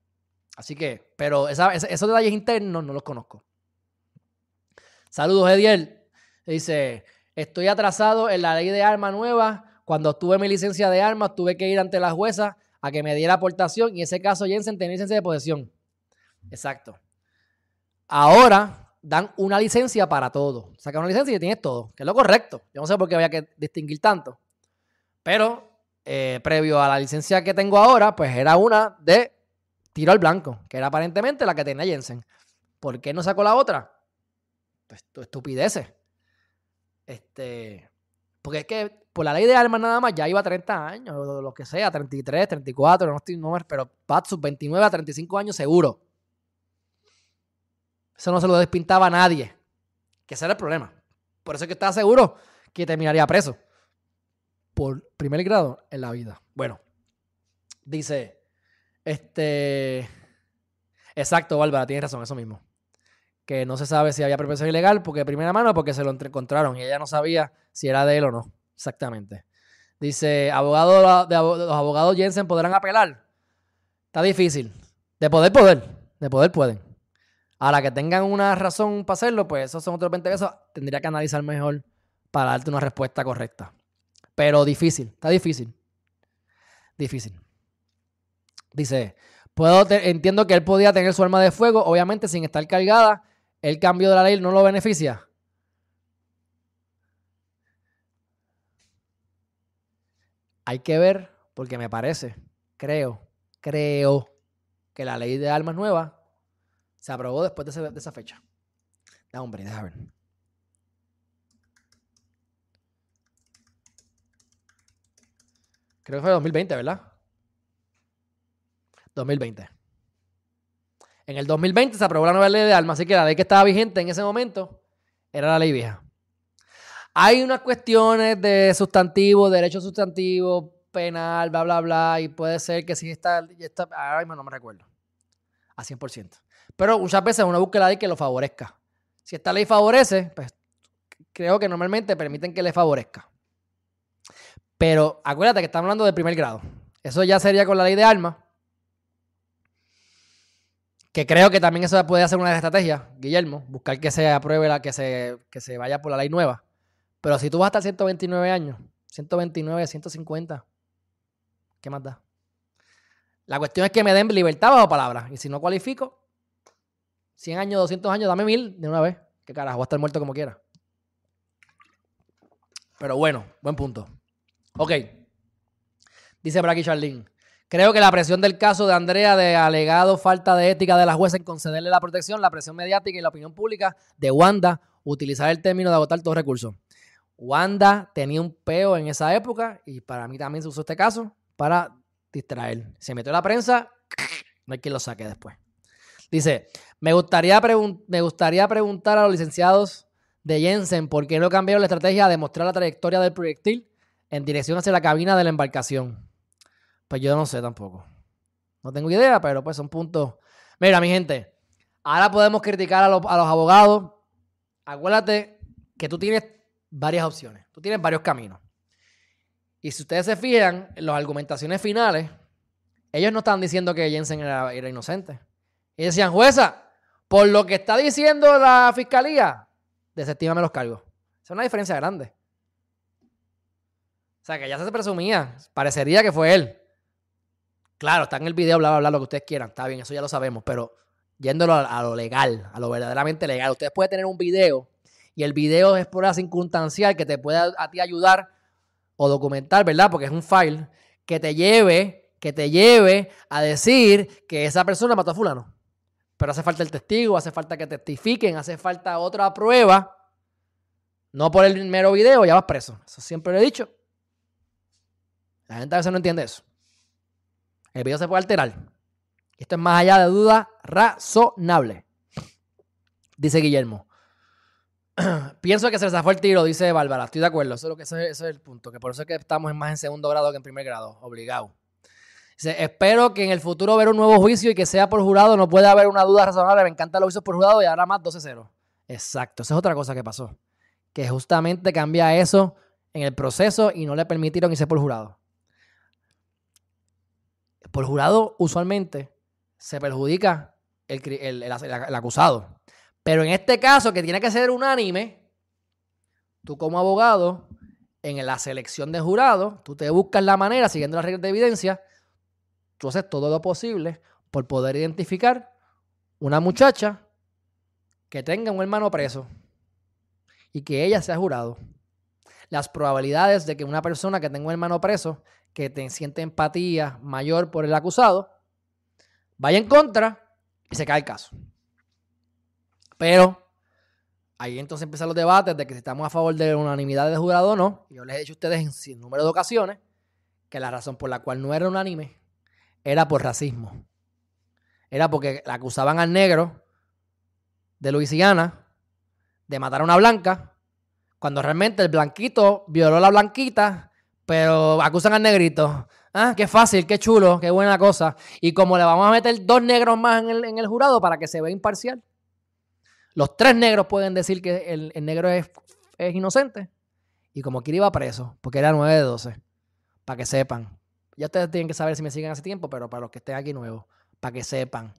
Así que, pero esos detalles internos no los conozco. Saludos, Ediel. Dice, estoy atrasado en la ley de armas nueva. Cuando tuve mi licencia de armas, tuve que ir ante la jueza a que me diera aportación y en ese caso Jensen tenía licencia de posesión. Exacto. Ahora dan una licencia para todo. Saca una licencia y tienes todo, que es lo correcto. Yo no sé por qué había que distinguir tanto. Pero eh, previo a la licencia que tengo ahora, pues era una de tiro al blanco, que era aparentemente la que tenía Jensen. ¿Por qué no sacó la otra? pues, estupideces. Este, porque es que por la ley de armas nada más ya iba a 30 años, o lo que sea, 33, 34, no estoy no, pero va sus 29 a 35 años seguro. Eso no se lo despintaba a nadie. Que ese era el problema. Por eso es que estaba seguro que terminaría preso. Por primer grado en la vida. Bueno, dice, este... Exacto, Bárbara, tienes razón, eso mismo que no se sabe si había apropiación ilegal porque de primera mano porque se lo encontraron y ella no sabía si era de él o no. Exactamente. Dice, abogado, de, los abogados Jensen podrán apelar. Está difícil. De poder, poder. De poder pueden. Ahora que tengan una razón para hacerlo, pues esos son otros 20 pesos. Tendría que analizar mejor para darte una respuesta correcta. Pero difícil. Está difícil. Difícil. Dice, puedo entiendo que él podía tener su arma de fuego, obviamente sin estar cargada el cambio de la ley no lo beneficia. Hay que ver, porque me parece, creo, creo que la ley de armas nueva se aprobó después de, esa fecha. Da hombre, déjame ver. Creo que fue 2020, ¿verdad? 2020. En el 2020 se aprobó la nueva ley de armas, así que la ley que estaba vigente en ese momento era la ley vieja. Hay unas cuestiones de sustantivo, derecho sustantivo, penal, bla, bla, bla, y puede ser que si está, está ahora mismo no me recuerdo, a 100%. Pero muchas veces uno busca la ley que lo favorezca. Si esta ley favorece, pues creo que normalmente permiten que le favorezca. Pero acuérdate que estamos hablando del primer grado. Eso ya sería con la ley de armas. Que creo que también eso puede ser una estrategias, Guillermo, buscar que se apruebe la que se, que se vaya por la ley nueva. Pero si tú vas hasta 129 años, 129, 150, ¿qué más da? La cuestión es que me den libertad bajo palabra. Y si no cualifico, 100 años, 200 años, dame mil de una vez. Que carajo, voy a estar muerto como quiera. Pero bueno, buen punto. Ok. Dice aquí Charlene. Creo que la presión del caso de Andrea de alegado falta de ética de la jueza en concederle la protección, la presión mediática y la opinión pública de Wanda utilizar el término de agotar todos recursos. Wanda tenía un peo en esa época y para mí también se usó este caso para distraer. Se metió la prensa, no hay quien lo saque después. Dice, Me gustaría, me gustaría preguntar a los licenciados de Jensen por qué no cambiaron la estrategia de mostrar la trayectoria del proyectil en dirección hacia la cabina de la embarcación. Pues yo no sé tampoco. No tengo idea, pero pues son puntos. Mira, mi gente, ahora podemos criticar a los, abogados. Acuérdate que tú tienes varias opciones. Tú tienes varios caminos. Y si ustedes se fijan en las argumentaciones finales, ellos no estaban diciendo que Jensen era, inocente. Y decían, jueza, por lo que está diciendo la fiscalía, desestímame los cargos. Esa es una diferencia grande. O sea, que ya se presumía, parecería que fue él. Claro, está en el video, bla, bla, bla, lo que ustedes quieran. Está bien, eso ya lo sabemos, pero yéndolo a, lo legal, a lo verdaderamente legal. Ustedes pueden tener un video y el video es la circunstancial que te pueda a ti ayudar o documentar, ¿verdad? Porque es un file que te lleve, que te lleve a decir que esa persona mató a fulano. Pero hace falta el testigo, hace falta que testifiquen, hace falta otra prueba. No por el mero video, ya vas preso. Eso siempre lo he dicho. La gente a veces no entiende eso. El video se puede alterar. Esto es más allá de duda razonable. Dice Guillermo. [CLEARS THROAT] Pienso que se les zafó el tiro, dice Bárbara. Estoy de acuerdo. Eso es, que, ese, es el punto. Que por eso es que estamos más en segundo grado que en primer grado. Obligado. Dice, espero que en el futuro ver un nuevo juicio y que sea por jurado. No puede haber una duda razonable. Me encantan los juicios por jurado y ahora más 12-0. Exacto. Esa es otra cosa que pasó. Que justamente cambia eso en el proceso y no le permitieron irse por jurado. Por jurado, usualmente, se perjudica el acusado. Pero en este caso, que tiene que ser unánime, tú como abogado, en la selección de jurado, tú te buscas la manera, siguiendo las reglas de evidencia, tú haces todo lo posible por poder identificar una muchacha que tenga un hermano preso y que ella sea jurado. Las probabilidades de que una persona que tenga un hermano preso, que te siente empatía mayor por el acusado, vaya en contra y se cae el caso. Pero ahí entonces empiezan los debates de que si estamos a favor de la unanimidad de jurado o no. Yo les he dicho a ustedes en sin número de ocasiones que la razón por la cual no era unánime era por racismo. Era porque la acusaban al negro de Luisiana de matar a una blanca, cuando realmente el blanquito violó a la blanquita, pero acusan al negrito. Ah, qué fácil, qué chulo, qué buena cosa. Y como le vamos a meter dos negros más en el, en el jurado para que se vea imparcial. Los tres negros pueden decir que el, negro es, inocente. Y como quiera iba preso, porque era 9 de 12. Para que sepan. Ya ustedes tienen que saber si me siguen hace tiempo, pero para los que estén aquí nuevos, para que sepan.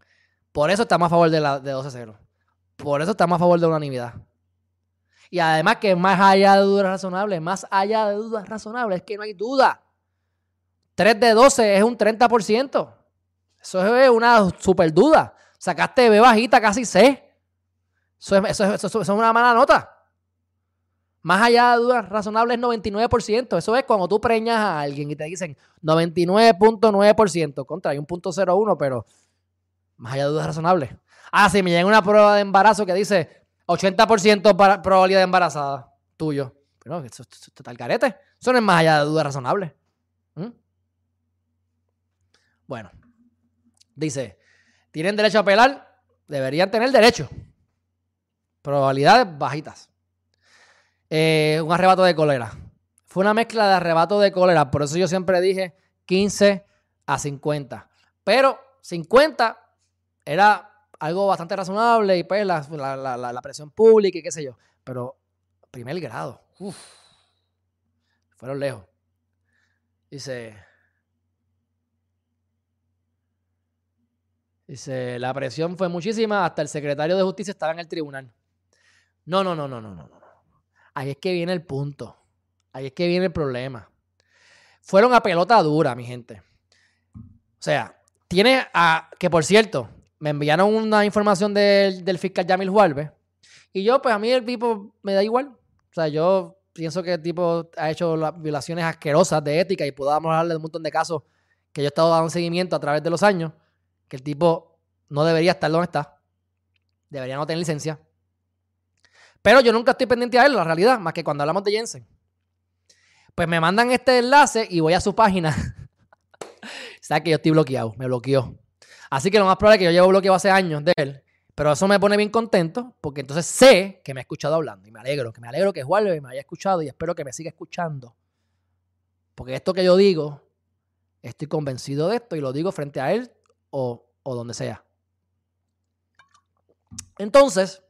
Por eso estamos a favor de, la, de 12-0. Por eso estamos a favor de unanimidad. Y además que más allá de dudas razonables, más allá de dudas razonables, es que no hay duda. 3 de 12 es un 30%. Eso es una super duda. Sacaste B bajita, casi C. Eso es, una mala nota. Más allá de dudas razonables, 99%. Eso es cuando tú preñas a alguien y te dicen 99.9%. Contra, hay un punto 01, pero más allá de dudas razonables. Ah, si me llega una prueba de embarazo que dice 80% para probabilidad de embarazada tuyo. Pero eso, está el carete. Eso no es más allá de dudas razonables. ¿Mm? Bueno, dice, ¿tienen derecho a apelar? Deberían tener derecho. Probabilidades bajitas. Eh, un arrebato de cólera. Fue una mezcla de arrebato de cólera. Por eso yo siempre dije 15 a 50. Pero 50 era algo bastante razonable y pues la, presión pública y qué sé yo. Pero primer grado. fueron lejos. Dice. Dice, la presión fue muchísima, hasta el secretario de justicia estaba en el tribunal. No, no, no, no, no, no. Ahí es que viene el punto. Ahí es que viene el problema. Fueron a pelota dura, mi gente. O sea, tiene a. Que por cierto, me enviaron una información del, fiscal Yamil Juárez. Y yo, pues a mí el tipo me da igual. O sea, yo pienso que el tipo ha hecho violaciones asquerosas de ética y podamos hablar de un montón de casos que yo he estado dando seguimiento a través de los años. Que el tipo no debería estar donde está. Debería no tener licencia. Pero yo nunca estoy pendiente a él, la realidad, más que cuando hablamos de Jensen. Pues me mandan este enlace y voy a su página. [LAUGHS] Sabes que yo estoy bloqueado, me bloqueó. Así que lo más probable es que yo llevo bloqueado hace años de él. Pero eso me pone bien contento porque entonces sé que me ha escuchado hablando y me alegro, que me alegro que Juan me haya escuchado y espero que me siga escuchando. Porque esto que yo digo, estoy convencido de esto y lo digo frente a él o, o donde sea. Entonces,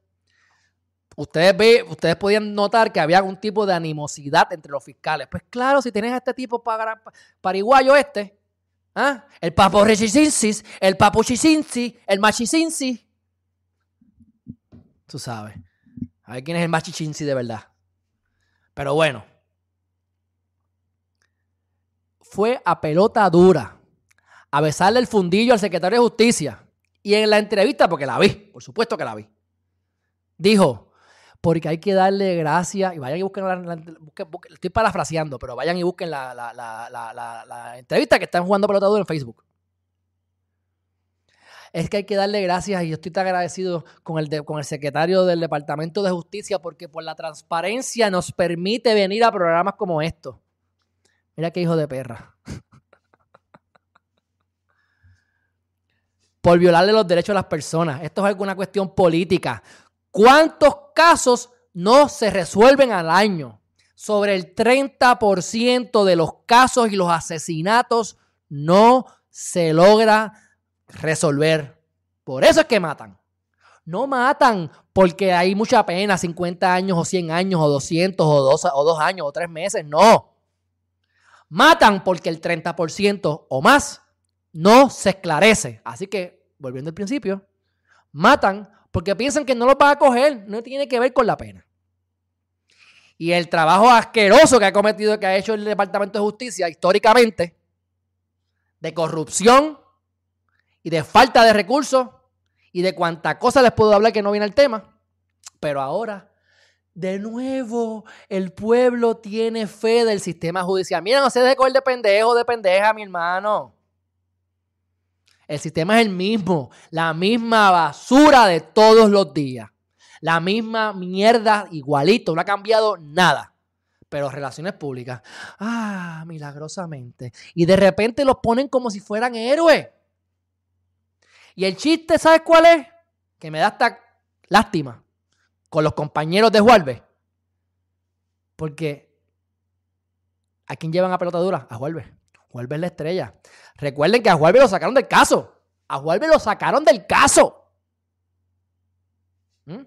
ustedes, ve, ustedes podían notar que había algún tipo de animosidad entre los fiscales. Pues claro, si tienes a este tipo para, pariguayo este, ¿ah? el papo rechicinsis, el papo chicinsi, el machicinsi. Tú sabes. A ver quién es el machichinsi de verdad. Pero bueno. Fue a pelota dura. A besarle el fundillo al secretario de Justicia. Y en la entrevista, porque la vi, por supuesto que la vi, dijo, porque hay que darle gracias, y vayan y busquen, la, estoy parafraseando, pero vayan y busquen la, la, entrevista que están jugando pelotadura en Facebook. Es que hay que darle gracias y yo estoy tan agradecido con el, con el secretario del Departamento de Justicia porque por la transparencia nos permite venir a programas como estos. Mira qué hijo de perra. [LAUGHS] por violarle los derechos a las personas. Esto es alguna cuestión política. ¿Cuántos casos no se resuelven al año? Sobre el 30% de los casos y los asesinatos no se logra resolver. Por eso es que matan. No matan porque hay mucha pena, 50 años o 100 años o 200 o 2, o 2 años o 3 meses. No. Matan porque el 30% o más no se esclarece. Así que volviendo al principio, matan porque piensan que no los van a coger, no tiene que ver con la pena. Y el trabajo asqueroso que ha cometido, que ha hecho el Departamento de Justicia históricamente, de corrupción y de falta de recursos y de cuánta cosa les puedo hablar que no viene el tema. Pero ahora, de nuevo, el pueblo tiene fe del sistema judicial. Mira, no se deje coger de pendejo, de pendeja, mi hermano. El sistema es el mismo, la misma basura de todos los días. La misma mierda igualito, no ha cambiado nada. Pero relaciones públicas, ah, milagrosamente. Y de repente los ponen como si fueran héroes. Y el chiste, ¿sabes cuál es? Que me da hasta lástima con los compañeros de Juárez. Porque ¿a quién llevan a pelotadura? A Juárez. Juárez la estrella. Recuerden que a Juárez lo sacaron del caso. A Juárez lo sacaron del caso. ¿Mm?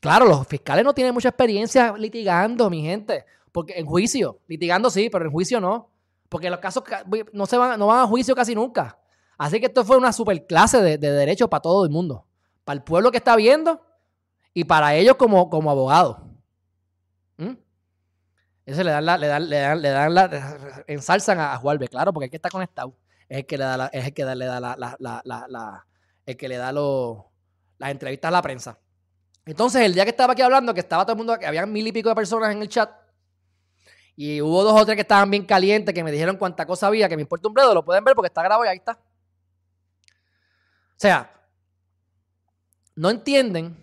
Claro, los fiscales no tienen mucha experiencia litigando, mi gente. Porque en juicio, litigando sí, pero en juicio no. Porque los casos no, se van, no van a juicio casi nunca. Así que esto fue una super clase de, de derecho para todo el mundo. Para el pueblo que está viendo y para ellos como, como abogados. ¿Mm? Eso le dan la, le dan, le dan, le dan la, ensalzan a, a claro, porque hay que estar conectado. Es el que le da es el que le da la, la, el que le da las entrevistas a la prensa. Entonces, el día que estaba aquí hablando, que estaba todo el mundo, que había mil y pico de personas en el chat, y hubo dos o tres que estaban bien calientes, que me dijeron cuánta cosa había, que me importa un bledo, lo pueden ver porque está grabado y ahí está. O sea, no entienden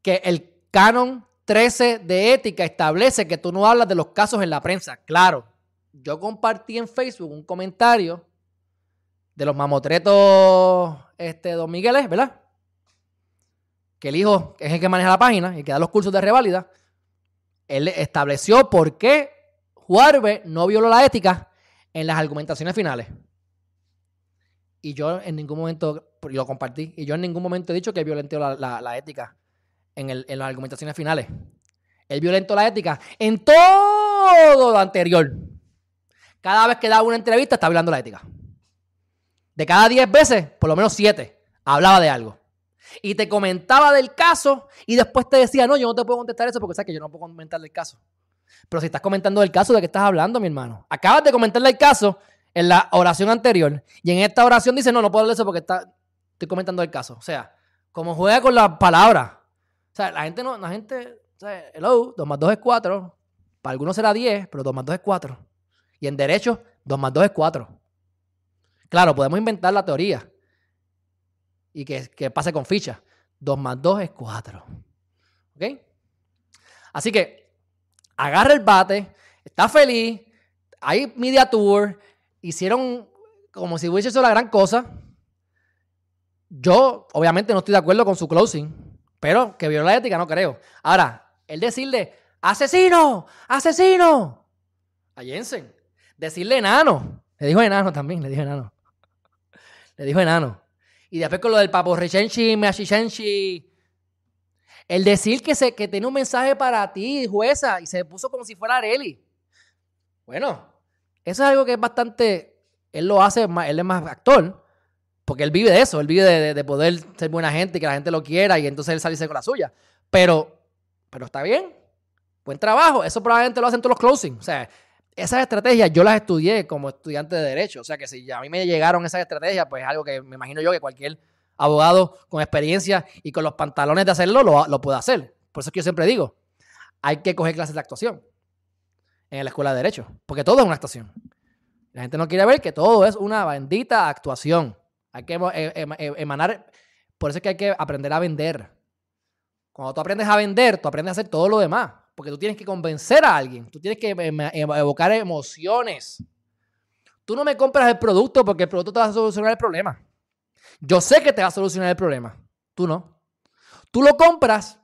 que el canon 13 de ética establece que tú no hablas de los casos en la prensa. Claro, yo compartí en Facebook un comentario de los mamotretos este, Don Migueles, ¿verdad? Que el hijo es el que maneja la página y que da los cursos de reválida. Él estableció por qué Juárez no violó la ética en las argumentaciones finales. Y yo en ningún momento, lo compartí, y yo en ningún momento he dicho que violentó la ética en, las argumentaciones finales. Él violentó la ética en todo lo anterior. Cada vez que daba una entrevista estaba hablando la ética. De cada 10 veces, por lo menos 7, hablaba de algo. Y te comentaba del caso y después te decía, no, yo no te puedo contestar eso porque sabes que yo no puedo comentar el caso. Pero si estás comentando del caso, ¿de qué estás hablando, mi hermano? Acabas de comentarle el caso en la oración anterior y en esta oración dice, no, no puedo hablar eso porque está, estoy comentando el caso. O sea, como juega con las palabras, o sea, la gente no, la gente, o sea, hello, 2 más 2 es 4. Para algunos será 10, pero 2 más 2 es 4. Y en derecho, 2 más 2 es 4. Claro, podemos inventar la teoría y que, que pase con ficha. 2 más 2 es 4. ¿Ok? Así que agarra el bate, está feliz, hay media tour, hicieron como si hubiese hecho la gran cosa. Yo, obviamente, no estoy de acuerdo con su closing, pero que viola la ética no creo. Ahora, el decirle, asesino, asesino, a Jensen, decirle enano, le dijo enano también, le dijo enano. Le dijo enano. Y después con lo del papo rechenchi, meachichenchi, el decir que, se, que tiene un mensaje para ti, jueza, y se puso como si fuera Areli. Bueno, eso es algo que es bastante. Él lo hace, él es más actor, porque él vive de eso, él vive de, poder ser buena gente y que la gente lo quiera y entonces él salirse con la suya. Pero, pero está bien, buen trabajo, eso probablemente lo hacen todos los closing. O sea, esas estrategias yo las estudié como estudiante de Derecho. O sea que si a mí me llegaron esas estrategias, pues es algo que me imagino yo que cualquier abogado con experiencia y con los pantalones de hacerlo lo, lo puede hacer. Por eso es que yo siempre digo, hay que coger clases de actuación en la escuela de Derecho, porque todo es una actuación. La gente no quiere ver que todo es una bendita actuación. Hay que eh, eh, emanar, por eso es que hay que aprender a vender. Cuando tú aprendes a vender, tú aprendes a hacer todo lo demás, porque tú tienes que convencer a alguien, tú tienes que evocar emociones. Tú no me compras el producto porque el producto te va a solucionar el problema. Yo sé que te va a solucionar el problema. Tú no. Tú lo compras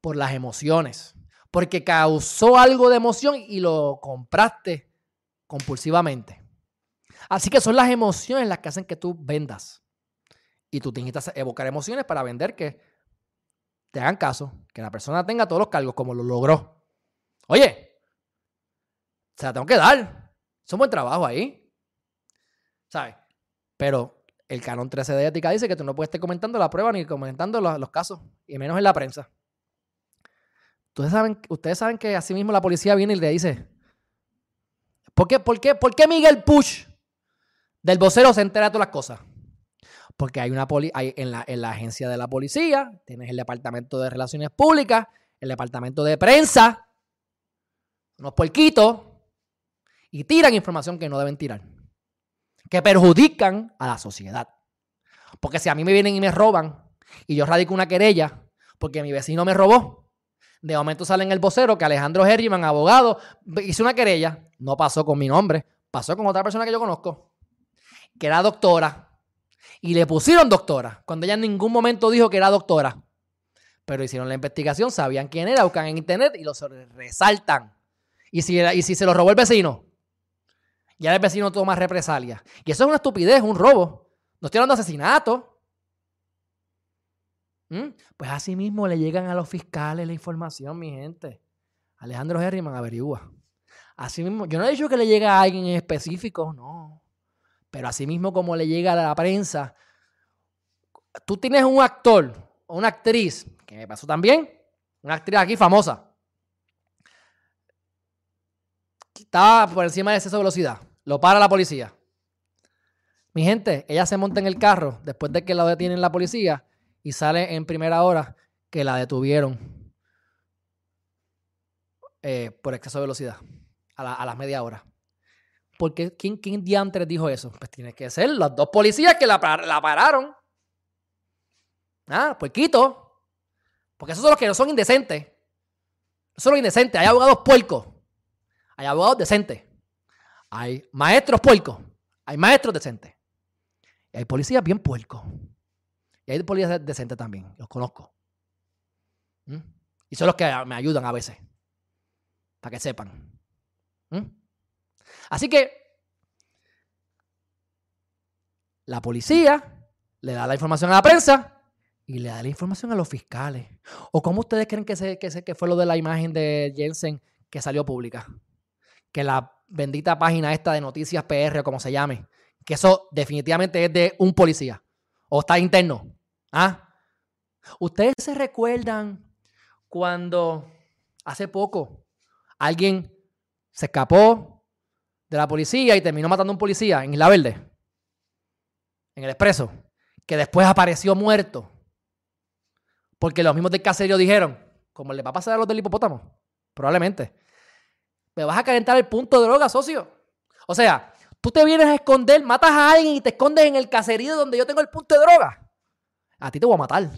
por las emociones. Porque causó algo de emoción y lo compraste compulsivamente. Así que son las emociones las que hacen que tú vendas. Y tú tienes que evocar emociones para vender que te hagan caso, que la persona tenga todos los cargos como lo logró. Oye, se la tengo que dar. Es un buen trabajo ahí. ¿Sabes? Pero el canon 13 de ética dice que tú no puedes estar comentando la prueba ni comentando los, casos, y menos en la prensa. Ustedes saben, ustedes saben que así mismo la policía viene y le dice, ¿por qué, por qué, por qué Miguel Push del vocero se entera todas las cosas? Porque hay una poli hay en, la, en la agencia de la policía, tienes el departamento de relaciones públicas, el departamento de prensa, unos puerquitos, y tiran información que no deben tirar que perjudican a la sociedad. Porque si a mí me vienen y me roban y yo radico una querella porque mi vecino me robó, de momento sale en el vocero que Alejandro Herriman, abogado, hizo una querella, no pasó con mi nombre, pasó con otra persona que yo conozco, que era doctora, y le pusieron doctora, cuando ella en ningún momento dijo que era doctora. Pero hicieron la investigación, sabían quién era, buscan en internet y lo resaltan. ¿Y si, y si se lo robó el vecino? Ya el vecino toma represalia. Y eso es una estupidez, un robo. No estoy hablando de asesinato. ¿Mm? Pues así mismo le llegan a los fiscales la información, mi gente. Alejandro Herriman averigua. Así mismo, yo no he dicho que le llega a alguien en específico, no. Pero así mismo como le llega a la prensa, tú tienes un actor o una actriz, que me pasó también, una actriz aquí famosa, estaba por encima de exceso de velocidad. Lo para la policía. Mi gente, ella se monta en el carro después de que la detienen la policía y sale en primera hora que la detuvieron eh, por exceso de velocidad a, las media hora. Porque ¿quién, ¿quién diantres dijo eso? Pues tiene que ser los dos policías que la, la pararon. Ah, pues quito. Porque esos son los que no son indecentes. Esos son los indecentes. Hay abogados puercos. Hay abogados decentes. Hay maestros puercos. Hay maestros decentes. Y hay policías bien puercos. Y hay policías decentes también. Los conozco. ¿Mm? Y son los que me ayudan a veces. Para que sepan. ¿Mm? Así que la policía le da la información a la prensa y le da la información a los fiscales. ¿O cómo ustedes creen que, se, que, que fue lo de la imagen de Jensen que salió pública? que la bendita página esta de Noticias PR, como se llame, que eso definitivamente es de un policía o está interno. ¿Ah? ¿Ustedes se recuerdan cuando hace poco alguien se escapó de la policía y terminó matando a un policía en Isla Verde? En el expreso. Que después apareció muerto. Porque los mismos del caserío dijeron, como le va a pasar a los del hipopótamo, probablemente me vas a calentar el punto de droga, socio. O sea, tú te vienes a esconder, matas a alguien y te escondes en el caserío donde yo tengo el punto de droga. A ti te voy a matar.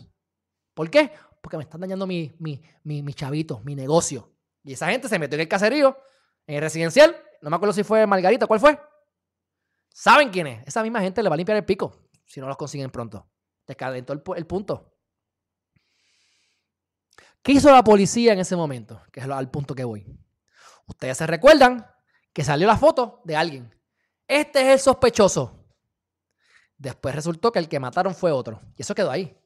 ¿Por qué? Porque me están dañando mi, mi, mi, mi chavito, mi negocio. Y esa gente se metió en el caserío, en el residencial. No me acuerdo si fue Margarita, ¿cuál fue? ¿Saben quién es? Esa misma gente le va a limpiar el pico si no los consiguen pronto. Descalentó el, punto. ¿Qué hizo la policía en ese momento? Que es al punto que voy. Ustedes se recuerdan que salió la foto de alguien. Este es el sospechoso. Después resultó que el que mataron fue otro. Y eso quedó ahí.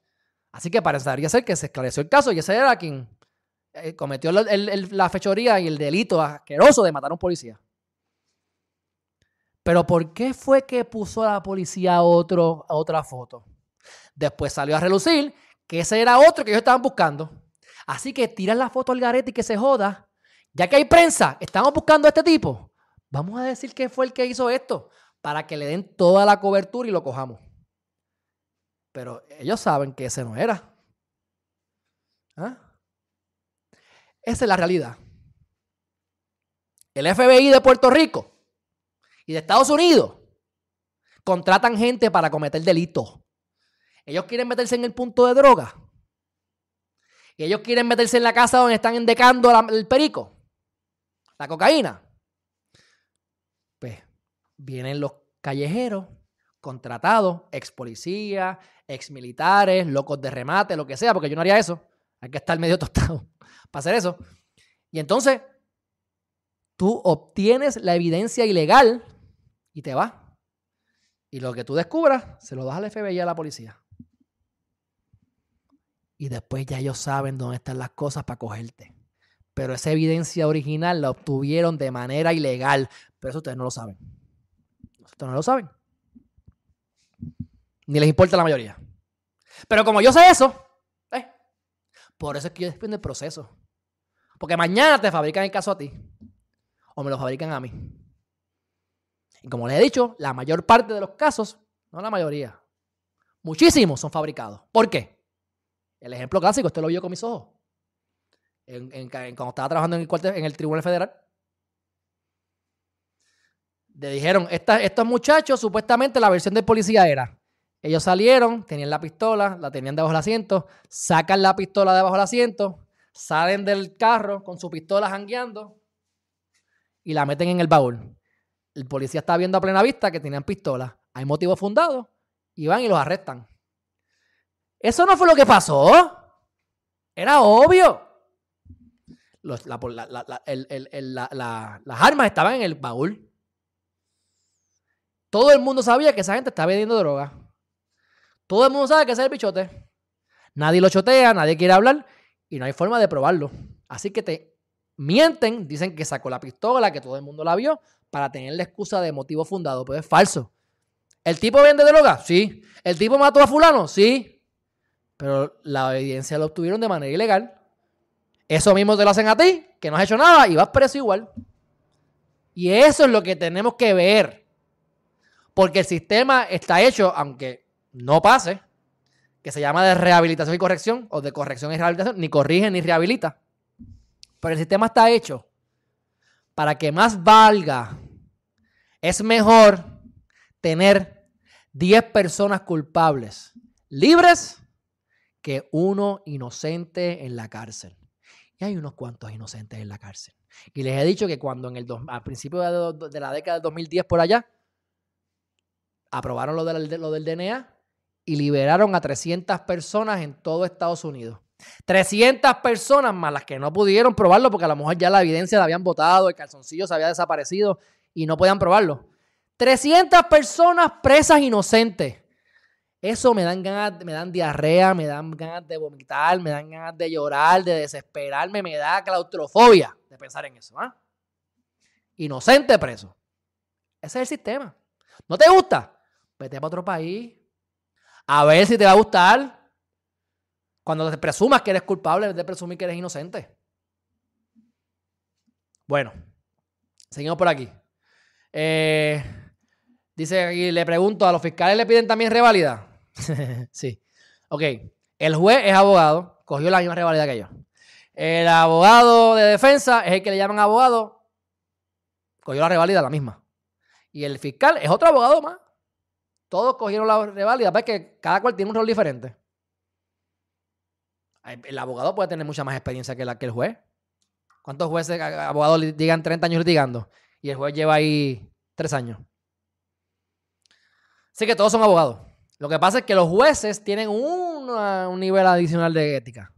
Así que parecería ser que se esclareció el caso y ese era quien eh, cometió la fechoría y el delito asqueroso de matar a un policía. Pero ¿por qué fue que puso a la policía otro, otra foto? Después salió a relucir que ese era otro que ellos estaban buscando. Así que tiran la foto al garete y que se joda. Ya que hay prensa, estamos buscando a este tipo. Vamos a decir que fue el que hizo esto para que le den toda la cobertura y lo cojamos. Pero ellos saben que ese no era. ¿Ah? Esa es la realidad. El FBI de Puerto Rico y de Estados Unidos contratan gente para cometer delitos. Ellos quieren meterse en el punto de droga. Y ellos quieren meterse en la casa donde están endecando el perico, la cocaína. Pues vienen los callejeros contratados, ex policías, ex militares, locos de remate, lo que sea, porque yo no haría eso. Hay que estar medio [LAUGHS] tostado para hacer eso. Y entonces, tú obtienes la evidencia ilegal y te vas. Y lo que tú descubras, se lo das al FBI y a la policía. Y después ya ellos saben dónde están las cosas para cogerte. Pero esa evidencia original la obtuvieron de manera ilegal. Pero eso ustedes no lo saben. Ustedes no lo saben. Ni les importa la mayoría. Pero como yo sé eso, eh, por eso es que yo defiendo el proceso. Porque mañana te fabrican el caso a ti. O me lo fabrican a mí. Y como les he dicho, la mayor parte de los casos, no la mayoría, muchísimos son fabricados. ¿Por qué? El ejemplo clásico, usted lo vio con mis ojos. cuando estaba trabajando en el, Tribunal Federal, le dijeron, estos muchachos, supuestamente la versión del policía era, ellos salieron, tenían la pistola, la tenían debajo del asiento, sacan la pistola debajo del asiento, salen del carro con su pistola jangueando y la meten en el baúl. El policía está viendo a plena vista que tenían pistola. Hay motivos fundados y van y los arrestan. Eso no fue lo que pasó. Era obvio. las armas estaban en el baúl. Todo el mundo sabía que esa gente estaba vendiendo droga. Todo el mundo sabe que ese es el bichote. Nadie lo chotea, nadie quiere hablar y no hay forma de probarlo. Así que te mienten, dicen que sacó la pistola, que todo el mundo la vio, para tener la excusa de motivo fundado, pero es falso. ¿El tipo vende droga? Sí. ¿El tipo mató a fulano? Sí. Pero la evidencia la obtuvieron de manera ilegal. Eso mismo te lo hacen a ti, que no has hecho nada y vas preso igual. Y eso es lo que tenemos que ver. Porque el sistema está hecho, aunque no pase, que se llama de rehabilitación y corrección, o de corrección y rehabilitación, ni corrige ni rehabilita. Pero el sistema está hecho para que más valga, es mejor tener 10 personas culpables libres que uno inocente en la cárcel. Y hay unos cuantos inocentes en la cárcel. Y les he dicho que cuando en el al principio de, la década del 2010 por allá, aprobaron lo lo del DNA y liberaron a 300 personas en todo Estados Unidos. 300 personas más las que no pudieron probarlo porque a lo mejor ya la evidencia la habían botado, el calzoncillo se había desaparecido y no podían probarlo. 300 personas presas inocentes. Eso me dan ganas, me dan diarrea, me dan ganas de vomitar, me dan ganas de llorar, de desesperarme, me da claustrofobia de pensar en eso. ¿ah? Inocente preso. Ese es el sistema. ¿No te gusta? Vete para otro país. A ver si te va a gustar. Cuando te presumas que eres culpable, de presumir que eres inocente. Bueno, seguimos por aquí. Eh, dice aquí, le pregunto, ¿a los fiscales le piden también revalida? [LAUGHS] sí. Ok, el juez es abogado, cogió la misma revalida que yo. El abogado de defensa es el que le llaman abogado, cogió la revalida, la misma. Y el fiscal es otro abogado más. Todos cogieron la revalida, ves que cada cual tiene un rol diferente. El abogado puede tener mucha más experiencia que, el juez. ¿Cuántos jueces, abogados digan 30 años litigando? Y el juez lleva ahí 3 años. Así que todos son abogados. Lo que pasa es que los jueces tienen un nivel adicional de ética.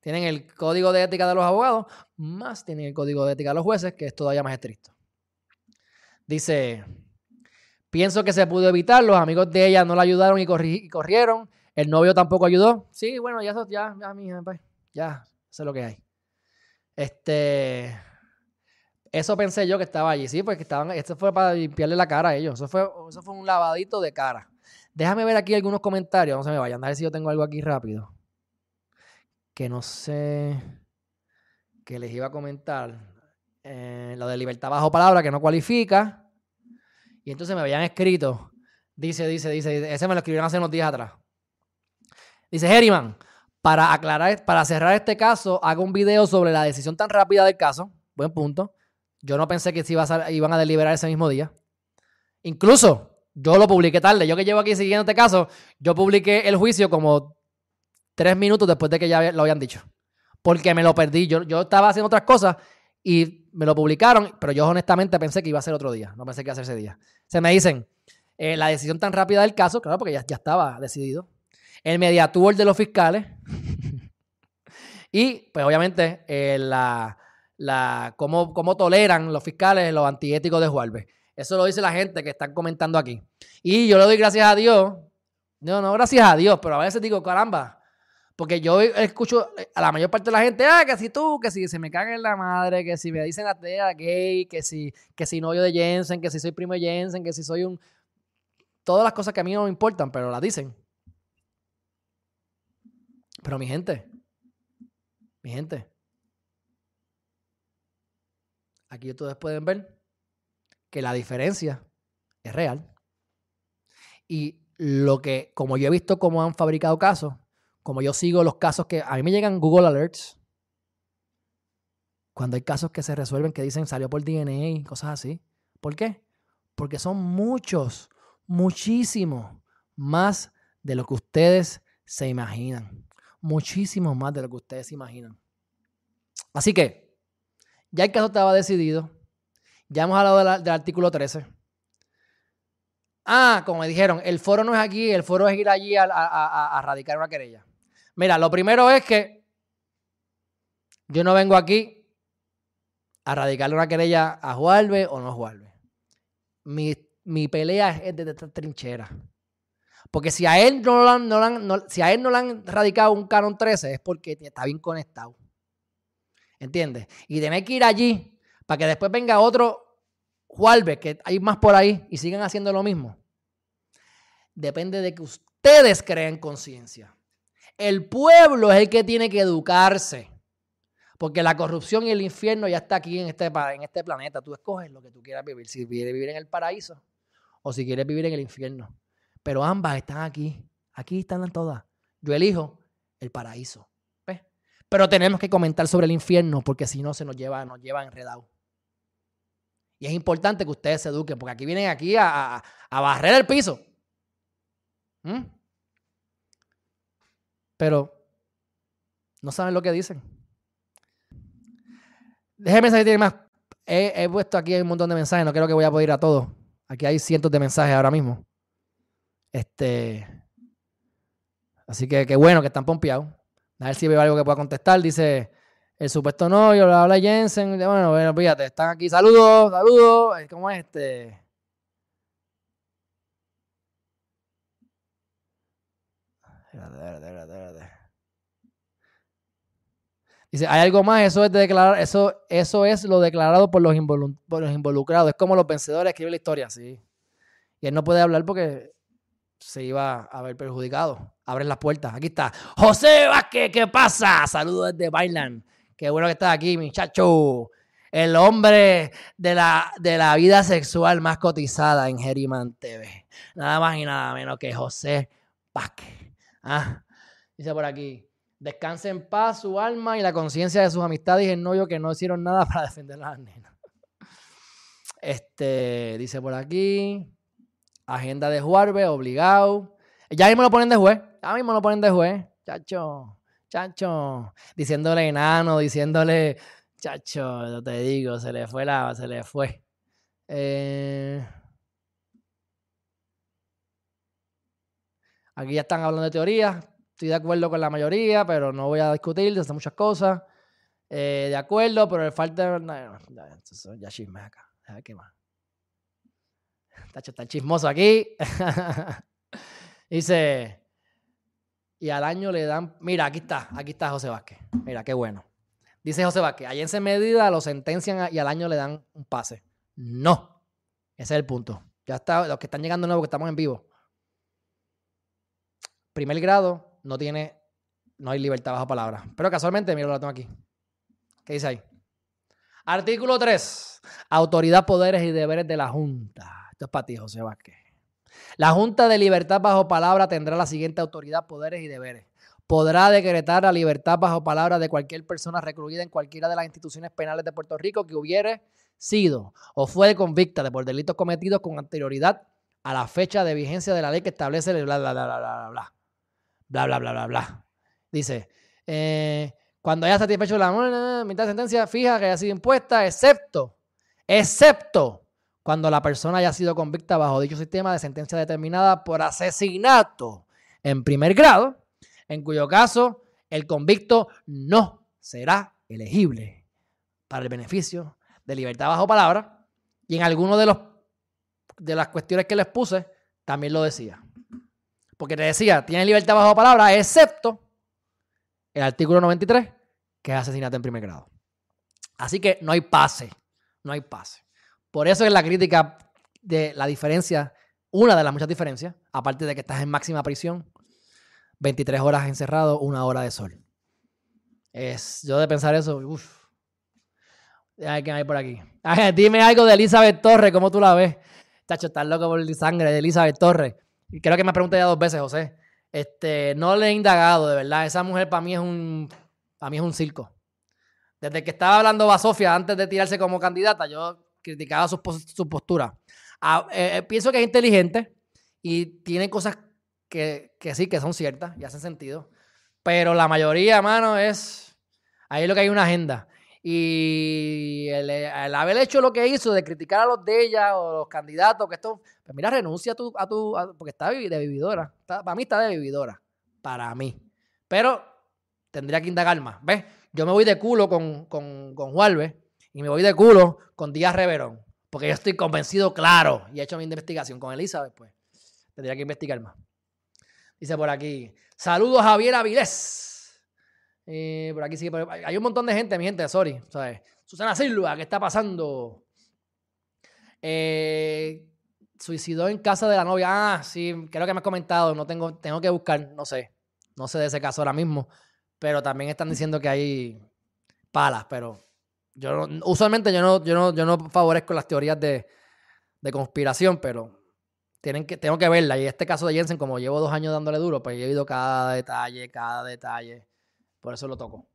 Tienen el código de ética de los abogados, más tienen el código de ética de los jueces, que es todavía más estricto. Dice, pienso que se pudo evitar, los amigos de ella no la ayudaron y, corrieron, el novio tampoco ayudó. Sí, bueno, ya, ya, ya, mija, pues, ya, sé lo que hay. Este, eso pensé yo que estaba allí, sí, porque estaban, esto fue para limpiarle la cara a ellos, eso fue, eso fue un lavadito de cara. Déjame ver aquí algunos comentarios, no se me vayan, a ver si yo tengo algo aquí rápido. Que no sé, que les iba a comentar. Eh, lo de libertad bajo palabra, que no cualifica. Y entonces me habían escrito, dice, dice, dice, ese me lo escribieron hace unos días atrás. Dice Herriman, para aclarar, para cerrar este caso, hago un video sobre la decisión tan rápida del caso. Buen punto. Yo no pensé que se iba a, iban a deliberar ese mismo día. Incluso yo lo publiqué tarde. Yo que llevo aquí siguiendo este caso, yo publiqué el juicio como tres minutos después de que ya lo habían dicho. Porque me lo perdí. Yo, yo estaba haciendo otras cosas y me lo publicaron, pero yo honestamente pensé que iba a ser otro día. No pensé que iba a ser ese día. Se me dicen, eh, la decisión tan rápida del caso, claro, porque ya, ya estaba decidido. El mediatour de los fiscales. y, pues obviamente, eh, la, la, cómo, cómo, toleran los fiscales los antiéticos de Juárez. Eso lo dice la gente que están comentando aquí. Y yo le doy gracias a Dios. No, no gracias a Dios, pero a veces digo, caramba. Porque yo escucho a la mayor parte de la gente, ah, que si tú, que si se me caga en la madre, que si me dicen atea, gay, que si, que si novio de Jensen, que si soy primo de Jensen, que si soy un... Todas las cosas que a mí no me importan, pero las dicen. Pero mi gente, mi gente, aquí ustedes pueden ver que la diferencia es real. Y lo que, como yo he visto cómo han fabricado casos, como yo sigo los casos que a mí me llegan Google Alerts, cuando hay casos que se resuelven que dicen salió por DNA y cosas así. ¿Por qué? Porque son muchos, muchísimos más de lo que ustedes se imaginan. Muchísimo más de lo que ustedes imaginan. Así que, ya el caso estaba decidido, ya hemos hablado del artículo 13. Ah, como me dijeron, el foro no es aquí, el foro es ir allí a, radicar una querella. Mira, lo primero es que yo no vengo aquí a radicarle una querella a Juarbe o no a Juarbe. Mi, pelea es de esta trinchera. Porque si a él no, no, si a él no le han radicado un canon 13 es porque está bien conectado. ¿Entiendes? Y tener que ir allí para que después venga otro Juárez, que hay más por ahí y sigan haciendo lo mismo. Depende de que ustedes creen conciencia. El pueblo es el que tiene que educarse. Porque la corrupción y el infierno ya está aquí en este, en este planeta. Tú escoges lo que tú quieras vivir. Si quieres vivir en el paraíso o si quieres vivir en el infierno. Pero ambas están aquí. Aquí están todas. Yo elijo el paraíso. Pero tenemos que comentar sobre el infierno porque si no se nos lleva, nos lleva enredado. Y es importante que ustedes se eduquen, porque aquí vienen aquí a, barrer el piso. ¿Mm? Pero no saben lo que dicen. Déjenme saber si tienen más. He, puesto aquí un montón de mensajes, no creo que voy a poder ir a todos. Aquí hay cientos de mensajes ahora mismo. Este. Así que qué bueno que están pompeados. A ver si veo algo que pueda contestar. Dice el supuesto novio, habla Jensen. Bueno, bueno, fíjate, están aquí. Saludos, saludos. ¿Cómo es este? Dice, hay algo más, eso es de declarar, eso, eso es lo declarado por los, por los involucrados. Es como los vencedores escriben la historia, sí. Y él no puede hablar porque se iba a ver perjudicado. Abren las puertas. Aquí está. José Vázquez, ¿qué pasa? Saludos desde Bailan. Qué bueno que estás aquí, muchacho. El hombre de la, de la vida sexual más cotizada en Geriman TV. Nada más y nada menos que José Vázquez. Ah, dice por aquí. Descanse en paz su alma y la conciencia de sus amistades y el novio que no hicieron nada [LAUGHS] para defender a las nenas. Este, dice por aquí. Agenda de Juarbe, obligado. Ya mismo lo ponen de juez. Ya mismo lo ponen de juez. Chacho chacho, diciéndole enano, diciéndole, chacho, yo te digo, se le fue la, se le fue. Eh... Aquí ya están hablando de teoría. Estoy de acuerdo con la mayoría, pero no voy a discutir de muchas cosas. Eh, de acuerdo, pero el falta. No, ya chisme acá. Qué más. Está, está chismoso aquí. [LAUGHS] Dice. Y al año le dan. Mira, aquí está. Aquí está José Vázquez. Mira, qué bueno. Dice José Vázquez. Allá en esa medida lo sentencian y al año le dan un pase. No. Ese es el punto. Ya está. Los que están llegando nuevo, que estamos en vivo. Primer grado no tiene. No hay libertad bajo palabra. Pero casualmente, mira, lo tengo aquí. ¿Qué dice ahí? Artículo 3. Autoridad, poderes y deberes de la Junta. Esto es para ti, José Vázquez. La Junta de Libertad bajo palabra tendrá la siguiente autoridad, poderes y deberes. Podrá decretar la libertad bajo palabra de cualquier persona recluida en cualquiera de las instituciones penales de Puerto Rico que hubiere sido o fue convicta de por delitos cometidos con anterioridad a la fecha de vigencia de la ley que establece bla bla bla bla bla bla bla bla bla bla bla. Dice, eh, cuando haya satisfecho la mitad de sentencia fija que haya sido impuesta, excepto, excepto cuando la persona haya sido convicta bajo dicho sistema de sentencia determinada por asesinato en primer grado, en cuyo caso el convicto no será elegible para el beneficio de libertad bajo palabra. Y en alguno de, los, de las cuestiones que les puse, también lo decía. Porque te decía, tiene libertad bajo palabra, excepto el artículo 93, que es asesinato en primer grado. Así que no hay pase, no hay pase. Por eso es la crítica de la diferencia, una de las muchas diferencias, aparte de que estás en máxima prisión, 23 horas encerrado, una hora de sol. Es, yo de pensar eso, uff. ¿Qué hay por aquí? dime algo de Elizabeth Torres, ¿cómo tú la ves? Chacho, estás loco por la sangre de Elizabeth Torres. Y creo que me pregunté ya dos veces, José. Este, no le he indagado, de verdad. Esa mujer para mí es un, para mí es un circo. Desde que estaba hablando Basofia antes de tirarse como candidata, yo criticaba su, postura. Ah, eh, eh, pienso que es inteligente y tiene cosas que, sí, que son ciertas y hacen sentido. Pero la mayoría, mano, es. Ahí lo que hay una agenda. Y el, haber hecho lo que hizo de criticar a los de ella o los candidatos, que esto, pues mira, renuncia a tu, a tu porque está de vividora. para mí está de vividora. Para mí. Pero tendría que indagar más. ¿Ves? Yo me voy de culo con, con, con Juárez y me voy de culo con Díaz Reverón. Porque yo estoy convencido, claro, y he hecho mi investigación con Elizabeth, pues. Tendría que investigar más. Dice por aquí, saludos Javier Avilés. Eh, por aquí sí, hay un montón de gente, mi gente, sorry. Susana Silva, ¿qué está pasando? Eh, suicidó en casa de la novia. Ah, sí, creo que me has comentado. No tengo, tengo que buscar, no sé. No sé de ese caso ahora mismo. Pero también están diciendo que hay palas, pero yo usualmente yo no, yo no, yo no favorezco las teorías de, de conspiración, pero tienen que, tengo que verla. Y este caso de Jensen, como llevo dos años dándole duro, pues he oído cada detalle, cada detalle. Por eso lo toco.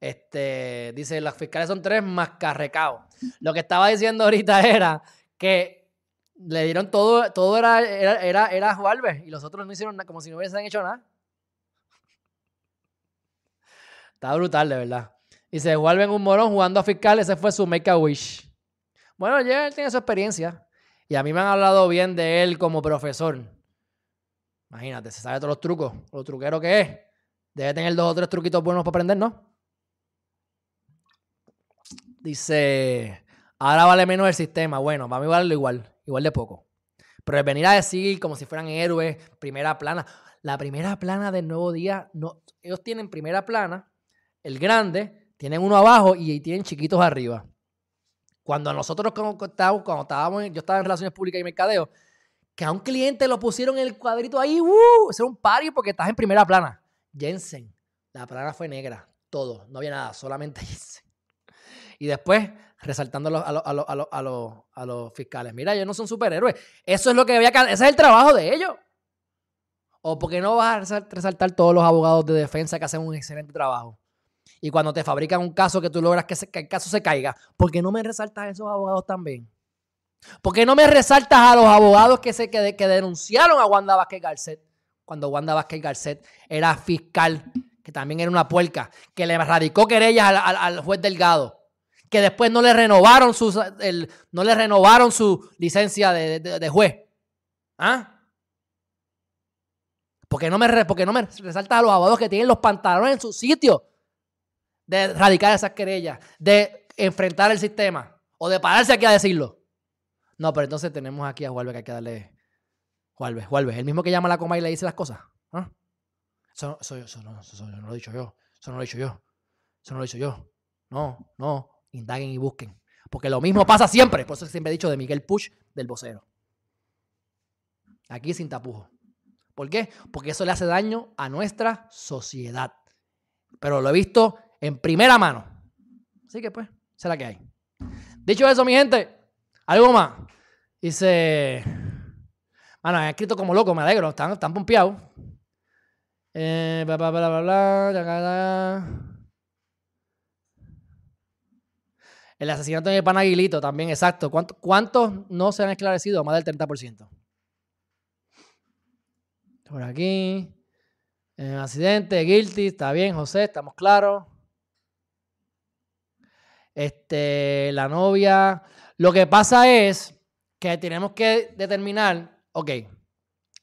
Este, dice, las fiscales son tres más carrecaos. Lo que estaba diciendo ahorita [LAUGHS] era que le dieron todo, todo era, era, era, era y los otros no hicieron nada, como si no hubiesen hecho nada. Está brutal, de verdad. Dice, Juárez un morón jugando a fiscal, ese fue su make a wish. Bueno, ya él tiene su experiencia. Y a mí me han hablado bien de él como profesor. Imagínate, se sabe todos los trucos, lo truquero que es. Debe tener dos o tres truquitos buenos para aprender, ¿no? Dice, ahora vale menos el sistema. Bueno, para mí vale igual, igual de poco. Pero el venir a decir como si fueran héroes, primera plana. La primera plana del nuevo día, no, ellos tienen primera plana, el grande, tienen uno abajo y tienen chiquitos arriba. Cuando nosotros cuando estábamos, cuando estábamos yo estaba en relaciones públicas y mercadeo, que a un cliente lo pusieron en el cuadrito ahí, ¡uh! Eso era un pario porque estás en primera plana. Jensen. La plana fue negra. Todo. No había nada. Solamente [LAUGHS] Jensen. Y después, resaltando a los, a, los, fiscales. Mira, ellos no son superhéroes. Eso es lo que había que... Ese es el trabajo de ellos. ¿O porque no vas a resaltar todos los abogados de defensa que hacen un excelente trabajo? Y cuando te fabrican un caso que tú logras que, el caso se caiga, ¿por qué no me resaltas a esos abogados también? ¿Por qué no me resaltas a los abogados que, se, que, que denunciaron a Wanda Vázquez Garcet? cuando Wanda Vázquez Garcet era fiscal, que también era una puerca, que le radicó querellas al, juez Delgado, que después no le renovaron su, no le renovaron su licencia de, juez. ¿Ah? Porque no me, porque no me resaltas a los abogados que tienen los pantalones en su sitio de radicar esas querellas, de enfrentar el sistema o de pararse aquí a decirlo? No, pero entonces tenemos aquí a Juárez que hay que darle. Juárez, Juárez, el mismo que llama la coma y le dice las cosas. ¿Ah? Eso, no, eso no lo he dicho yo. Eso no lo he dicho yo. Eso no lo he dicho yo. No, no. Indaguen y busquen. Porque lo mismo pasa siempre. Por eso siempre he dicho de Miguel Push del vocero. Aquí sin tapujo. ¿Por qué? Porque eso le hace daño a nuestra sociedad. Pero lo he visto en primera mano. Así que pues, será que hay. Dicho eso, mi gente, algo más. Dice. Bueno, han escrito como loco, me alegro. Están, están pompeados. Eh, bla, bla, bla, bla, bla, El asesinato de Panaguilito también, exacto. ¿Cuántos no se han esclarecido? Más del 30%. Por aquí. Eh, accidente, guilty, está bien, José, estamos claros. Este, la novia. Lo que pasa es que tenemos que determinar, ok,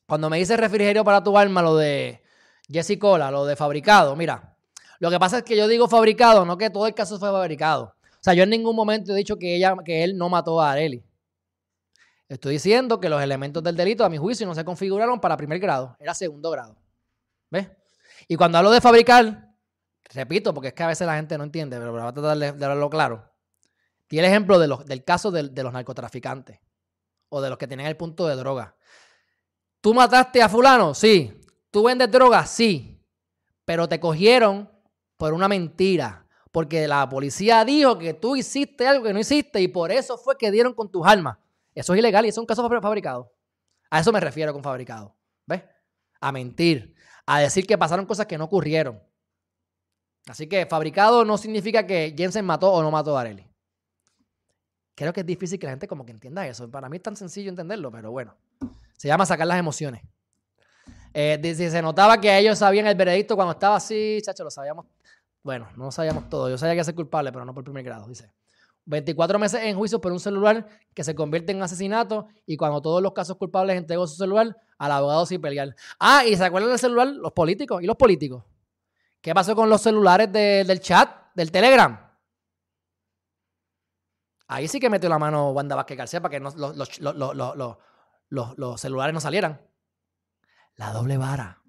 cuando me dice refrigerio para tu alma, lo de Jesse Cola, lo de fabricado, mira, lo que pasa es que yo digo fabricado, no que todo el caso fue fabricado. O sea, yo en ningún momento he dicho que, ella, que él no mató a Areli. Estoy diciendo que los elementos del delito, a mi juicio, no se configuraron para primer grado, era segundo grado. ¿Ves? Y cuando hablo de fabricar, repito, porque es que a veces la gente no entiende, pero voy a tratar de, de claro. Tiene el ejemplo del caso de, de los narcotraficantes o de los que tenían el punto de droga. ¿Tú mataste a fulano? Sí. ¿Tú vendes droga? Sí. Pero te cogieron por una mentira. Porque la policía dijo que tú hiciste algo que no hiciste y por eso fue que dieron con tus armas. Eso es ilegal y eso es un caso fabricado. A eso me refiero con fabricado. ¿Ves? A mentir. A decir que pasaron cosas que no ocurrieron. Así que fabricado no significa que Jensen mató o no mató a Areli. Creo que es difícil que la gente como que entienda eso. Para mí es tan sencillo entenderlo, pero bueno. Se llama sacar las emociones. Eh, se notaba que ellos sabían el veredicto cuando estaba así, chacho, lo sabíamos. Bueno, no lo sabíamos todo. Yo sabía que ser culpable, pero no por primer grado, dice. 24 meses en juicio por un celular que se convierte en asesinato y cuando todos los casos culpables entregó su celular al abogado sin pelear. Ah, y se acuerdan del celular los políticos y los políticos. ¿Qué pasó con los celulares del chat, del Telegram? Ahí sí que metió la mano Wanda Vázquez García para que los, los, celulares no salieran. La doble vara.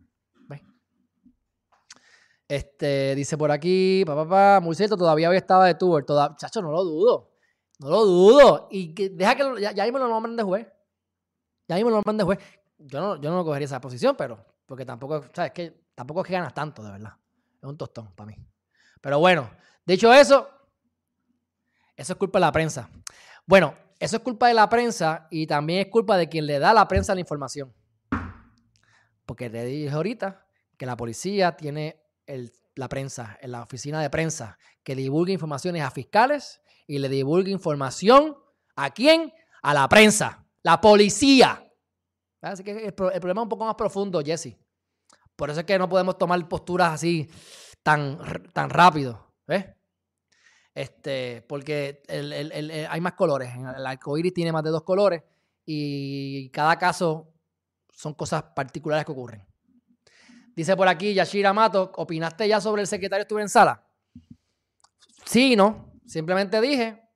Este, dice por aquí, papá, pa, muy cierto, todavía había estado de tour. Toda, chacho, no lo dudo. No lo dudo. Y deja que ya, ya, mismo lo nombren de juez. Ya mismo lo nombren de juez. Yo no, yo no cogería esa posición, pero porque tampoco, ¿sabes? Que tampoco es que ganas tanto, de verdad. Es un tostón para mí. Pero bueno, dicho eso, eso es culpa de la prensa. Bueno, eso es culpa de la prensa y también es culpa de quien le da a la prensa la información. Porque te dije ahorita que la policía tiene la prensa, en la oficina de prensa, que divulgue informaciones a fiscales y le divulgue información a quién? A la prensa, la policía. Así que el, problema es un poco más profundo, Jesse. Por eso es que no podemos tomar posturas así tan, tan rápido. ¿Ves? Este, porque hay más colores. El arcoíris tiene más de dos colores y cada caso son cosas particulares que ocurren. Dice por aquí Yashira Mato, ¿opinaste ya sobre el secretario estuve en sala? Sí, no. Simplemente dije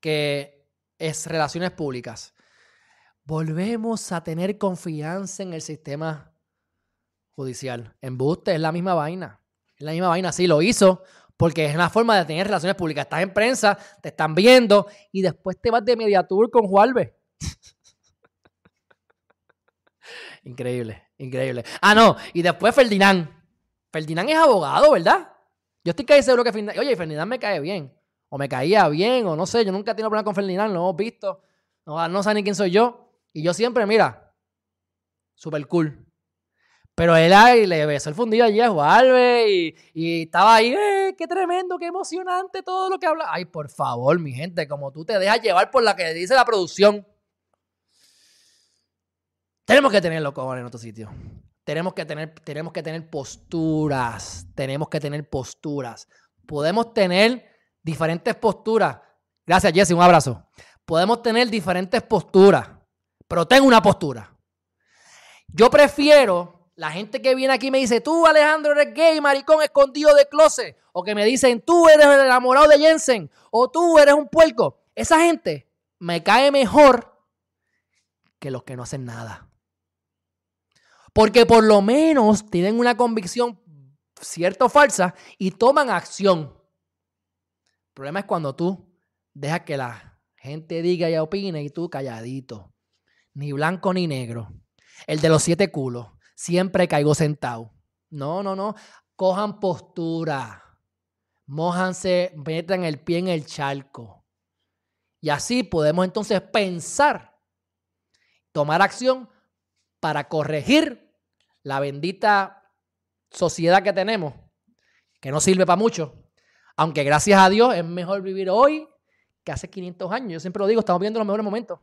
que es relaciones públicas. Volvemos a tener confianza en el sistema judicial. En Buste es la misma vaina. Es la misma vaina. Sí, lo hizo porque es una forma de tener relaciones públicas. Estás en prensa, te están viendo y después te vas de mediatur con Juárez. [LAUGHS] increíble, increíble. Ah, no, y después Ferdinand. Ferdinand es abogado, ¿verdad? Yo estoy casi seguro que Ferdinand, oye, Ferdinand me cae bien. O me caía bien, o no sé, yo nunca he tenido problema con Ferdinand, lo hemos visto. No, no ni quién soy yo. Y yo siempre, mira, super cool. Pero él ahí le besó el fundido allí a Juárez y, y, estaba ahí, ¡eh! ¡Qué tremendo, qué emocionante todo lo que habla! Ay, por favor, mi gente, como tú te dejas llevar por la que dice la producción. Tenemos que tenerlo como en otro sitio. Tenemos que tener, tenemos que tener posturas. Tenemos que tener posturas. Podemos tener diferentes posturas. Gracias, Jesse, un abrazo. Podemos tener diferentes posturas, pero tengo una postura. Yo prefiero La gente que viene aquí me dice, tú Alejandro eres gay, maricón escondido de closet. O que me dicen, tú eres el enamorado de Jensen. O tú eres un puerco. Esa gente me cae mejor que los que no hacen nada. Porque por lo menos tienen una convicción cierta o falsa y toman acción. El problema es cuando tú dejas que la gente diga y opine y tú calladito. Ni blanco ni negro. El de los siete culos. Siempre caigo sentado. No, no, no. Cojan postura. Mójanse, metan el pie en el charco. Y así podemos entonces pensar, tomar acción para corregir la bendita sociedad que tenemos, que no sirve para mucho, aunque gracias a Dios es mejor vivir hoy que hace 500 años. Yo siempre lo digo, estamos viendo los mejores momentos.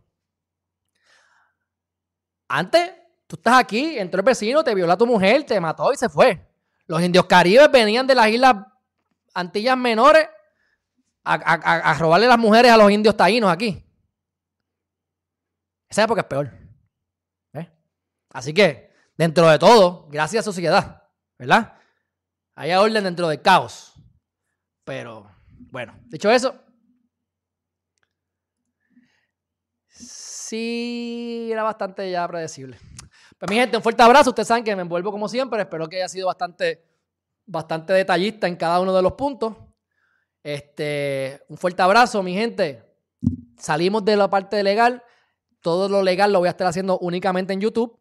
Antes, tú estás aquí, entró el vecino, te violó a tu mujer, te mató y se fue. Los indios caribes venían de las islas Antillas Menores a, robarle las mujeres a los indios taínos aquí. Esa época es peor. Así que, dentro de todo, gracias a sociedad, ¿verdad? Hay orden dentro del caos. Pero, bueno, dicho eso, sí era bastante ya predecible. Pues mi gente, un fuerte abrazo. Ustedes saben que me envuelvo como siempre. Espero que haya sido bastante, bastante detallista en cada uno de los puntos. Este, un fuerte abrazo, mi gente. Salimos de la parte legal. Todo lo legal lo voy a estar haciendo únicamente en YouTube.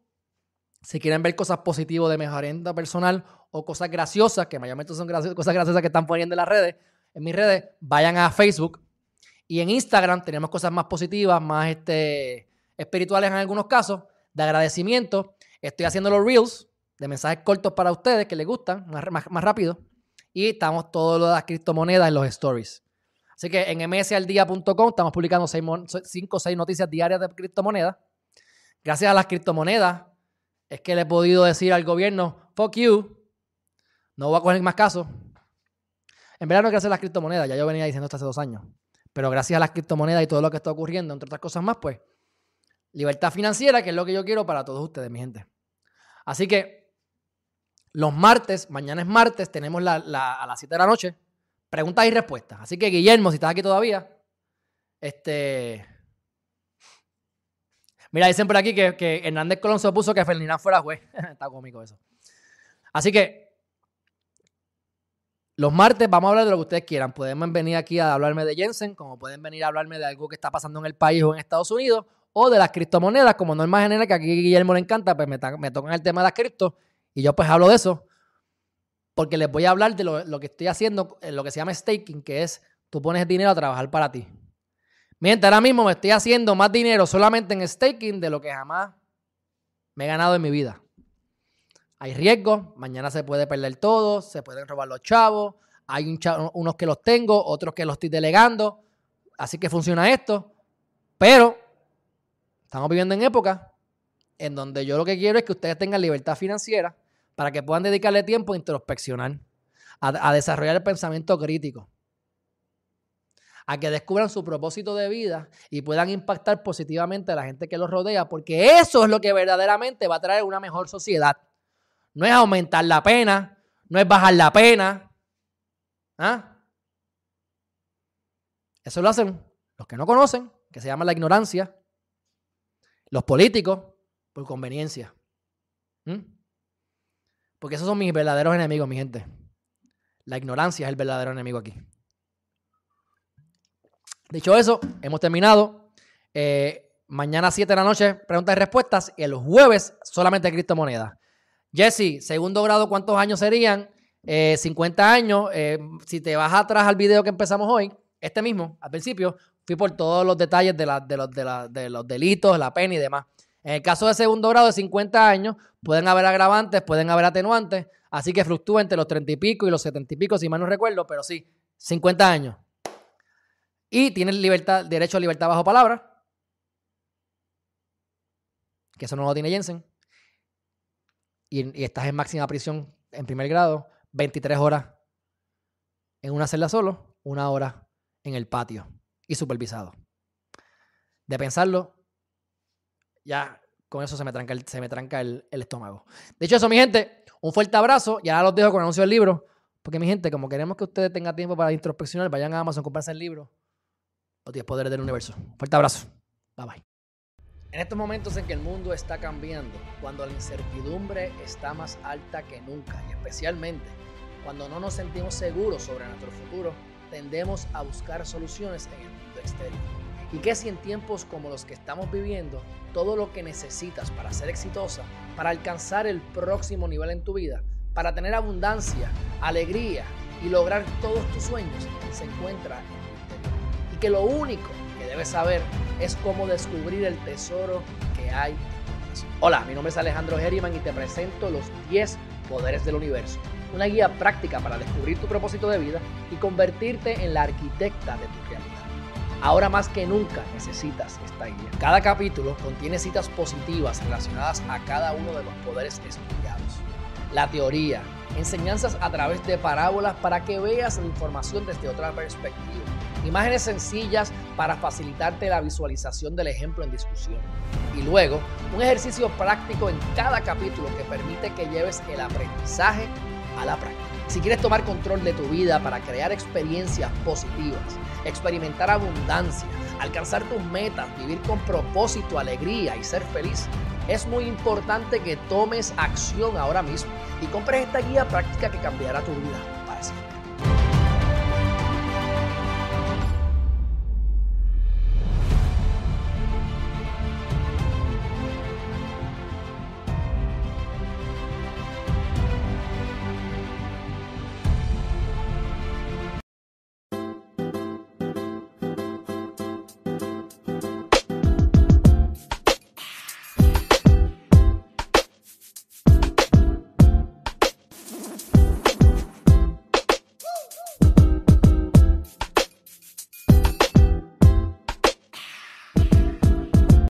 Si quieren ver cosas positivas de mejoramiento personal o cosas graciosas, que mayormente son cosas graciosas que están poniendo en las redes, en mis redes, vayan a Facebook. Y en Instagram tenemos cosas más positivas, más este, espirituales en algunos casos, de agradecimiento. Estoy haciendo los reels de mensajes cortos para ustedes que les gustan, más, más rápido. Y estamos todos lo de las criptomonedas en los stories. Así que en msaldía.com estamos publicando 5 o 6 noticias diarias de criptomonedas. Gracias a las criptomonedas es que le he podido decir al gobierno, fuck you, no voy a coger más casos. En verdad no es gracias a las criptomonedas, ya yo venía diciendo esto hace dos años. Pero gracias a las criptomonedas y todo lo que está ocurriendo, entre otras cosas más, pues, libertad financiera, que es lo que yo quiero para todos ustedes, mi gente. Así que los martes, mañana es martes, tenemos la, a las 7 de la noche, preguntas y respuestas. Así que, Guillermo, si estás aquí todavía, este. Mira, dicen por aquí que, que Hernández Colón se opuso que Ferdinand fuera juez. [LAUGHS] Está cómico eso. Así que, los martes vamos a hablar de lo que ustedes quieran. Pueden venir aquí a hablarme de Jensen, como pueden venir a hablarme de algo que está pasando en el país o en Estados Unidos, o de las criptomonedas, como no es más general que aquí Guillermo le encanta, pues me, me tocan el tema de las criptos y yo pues hablo de eso porque les voy a hablar de lo, que estoy haciendo, lo que se llama staking, que es tú pones dinero a trabajar para ti. Mientras ahora mismo me estoy haciendo más dinero solamente en staking de lo que jamás me he ganado en mi vida. Hay riesgo, mañana se puede perder todo, se pueden robar los chavos, hay unos que los tengo, otros que los estoy delegando, así que funciona esto, pero estamos viviendo en época en donde yo lo que quiero es que ustedes tengan libertad financiera para que puedan dedicarle tiempo a introspeccionar, a, desarrollar el pensamiento crítico, a que descubran su propósito de vida y puedan impactar positivamente a la gente que los rodea, porque eso es lo que verdaderamente va a traer una mejor sociedad. No es aumentar la pena, no es bajar la pena. ¿Ah? Eso lo hacen los que no conocen, que se llama la ignorancia, los políticos, por conveniencia. ¿Mm? Porque esos son mis verdaderos enemigos, mi gente. La ignorancia es el verdadero enemigo aquí. Dicho eso, hemos terminado. Eh, mañana 7 de la noche, preguntas y respuestas. Y el jueves, solamente criptomonedas. Jesse, segundo grado, ¿cuántos años serían? 50 eh, años. Eh, si te vas atrás al video que empezamos hoy, este mismo, al principio, fui por todos los detalles de, los delitos, la pena y demás. En el caso de segundo grado de 50 años, pueden haber agravantes, pueden haber atenuantes, así que fluctúa entre los 30 y pico y los 70 y pico, si mal no recuerdo, pero sí, 50 años. Y tienes libertad, derecho a libertad bajo palabra, que eso no lo tiene Jensen. Y, y estás en máxima prisión en primer grado, 23 horas en una celda solo, una hora en el patio y supervisado. De pensarlo, ya con eso se me tranca el, se me tranca el, estómago. De hecho, eso, mi gente, un fuerte abrazo. Ya los dejo con el anuncio del libro. Porque, mi gente, como queremos que ustedes tengan tiempo para introspeccionar, vayan a Amazon, comprarse el libro. Los 10 poderes del universo. Fuerte abrazo. Bye bye. En estos momentos en que el mundo está cambiando, cuando la incertidumbre está más alta que nunca, y especialmente cuando no nos sentimos seguros sobre nuestro futuro, tendemos a buscar soluciones en el Y que si en tiempos como los que estamos viviendo, todo lo que necesitas para ser exitosa, para alcanzar el próximo nivel en tu vida, para tener abundancia, alegría y lograr todos tus sueños, se encuentra en tu interior. Y que lo único que debes saber es cómo descubrir el tesoro que hay. Hola, mi nombre es Alejandro Herriman y te presento los 10 poderes del universo una guía práctica para descubrir tu propósito de vida y convertirte en la arquitecta de tu realidad. Ahora más que nunca necesitas esta guía. Cada capítulo contiene citas positivas relacionadas a cada uno de los poderes estudiados. La teoría, enseñanzas a través de parábolas para que veas la información desde otra perspectiva, imágenes sencillas para facilitarte la visualización del ejemplo en discusión. Y luego, un ejercicio práctico en cada capítulo que permite que lleves el aprendizaje a la práctica. Si quieres tomar control de tu vida para crear experiencias positivas, experimentar abundancia, alcanzar tus metas, vivir con propósito, alegría y ser feliz, es muy importante que tomes acción ahora mismo y compres esta guía práctica que cambiará tu vida.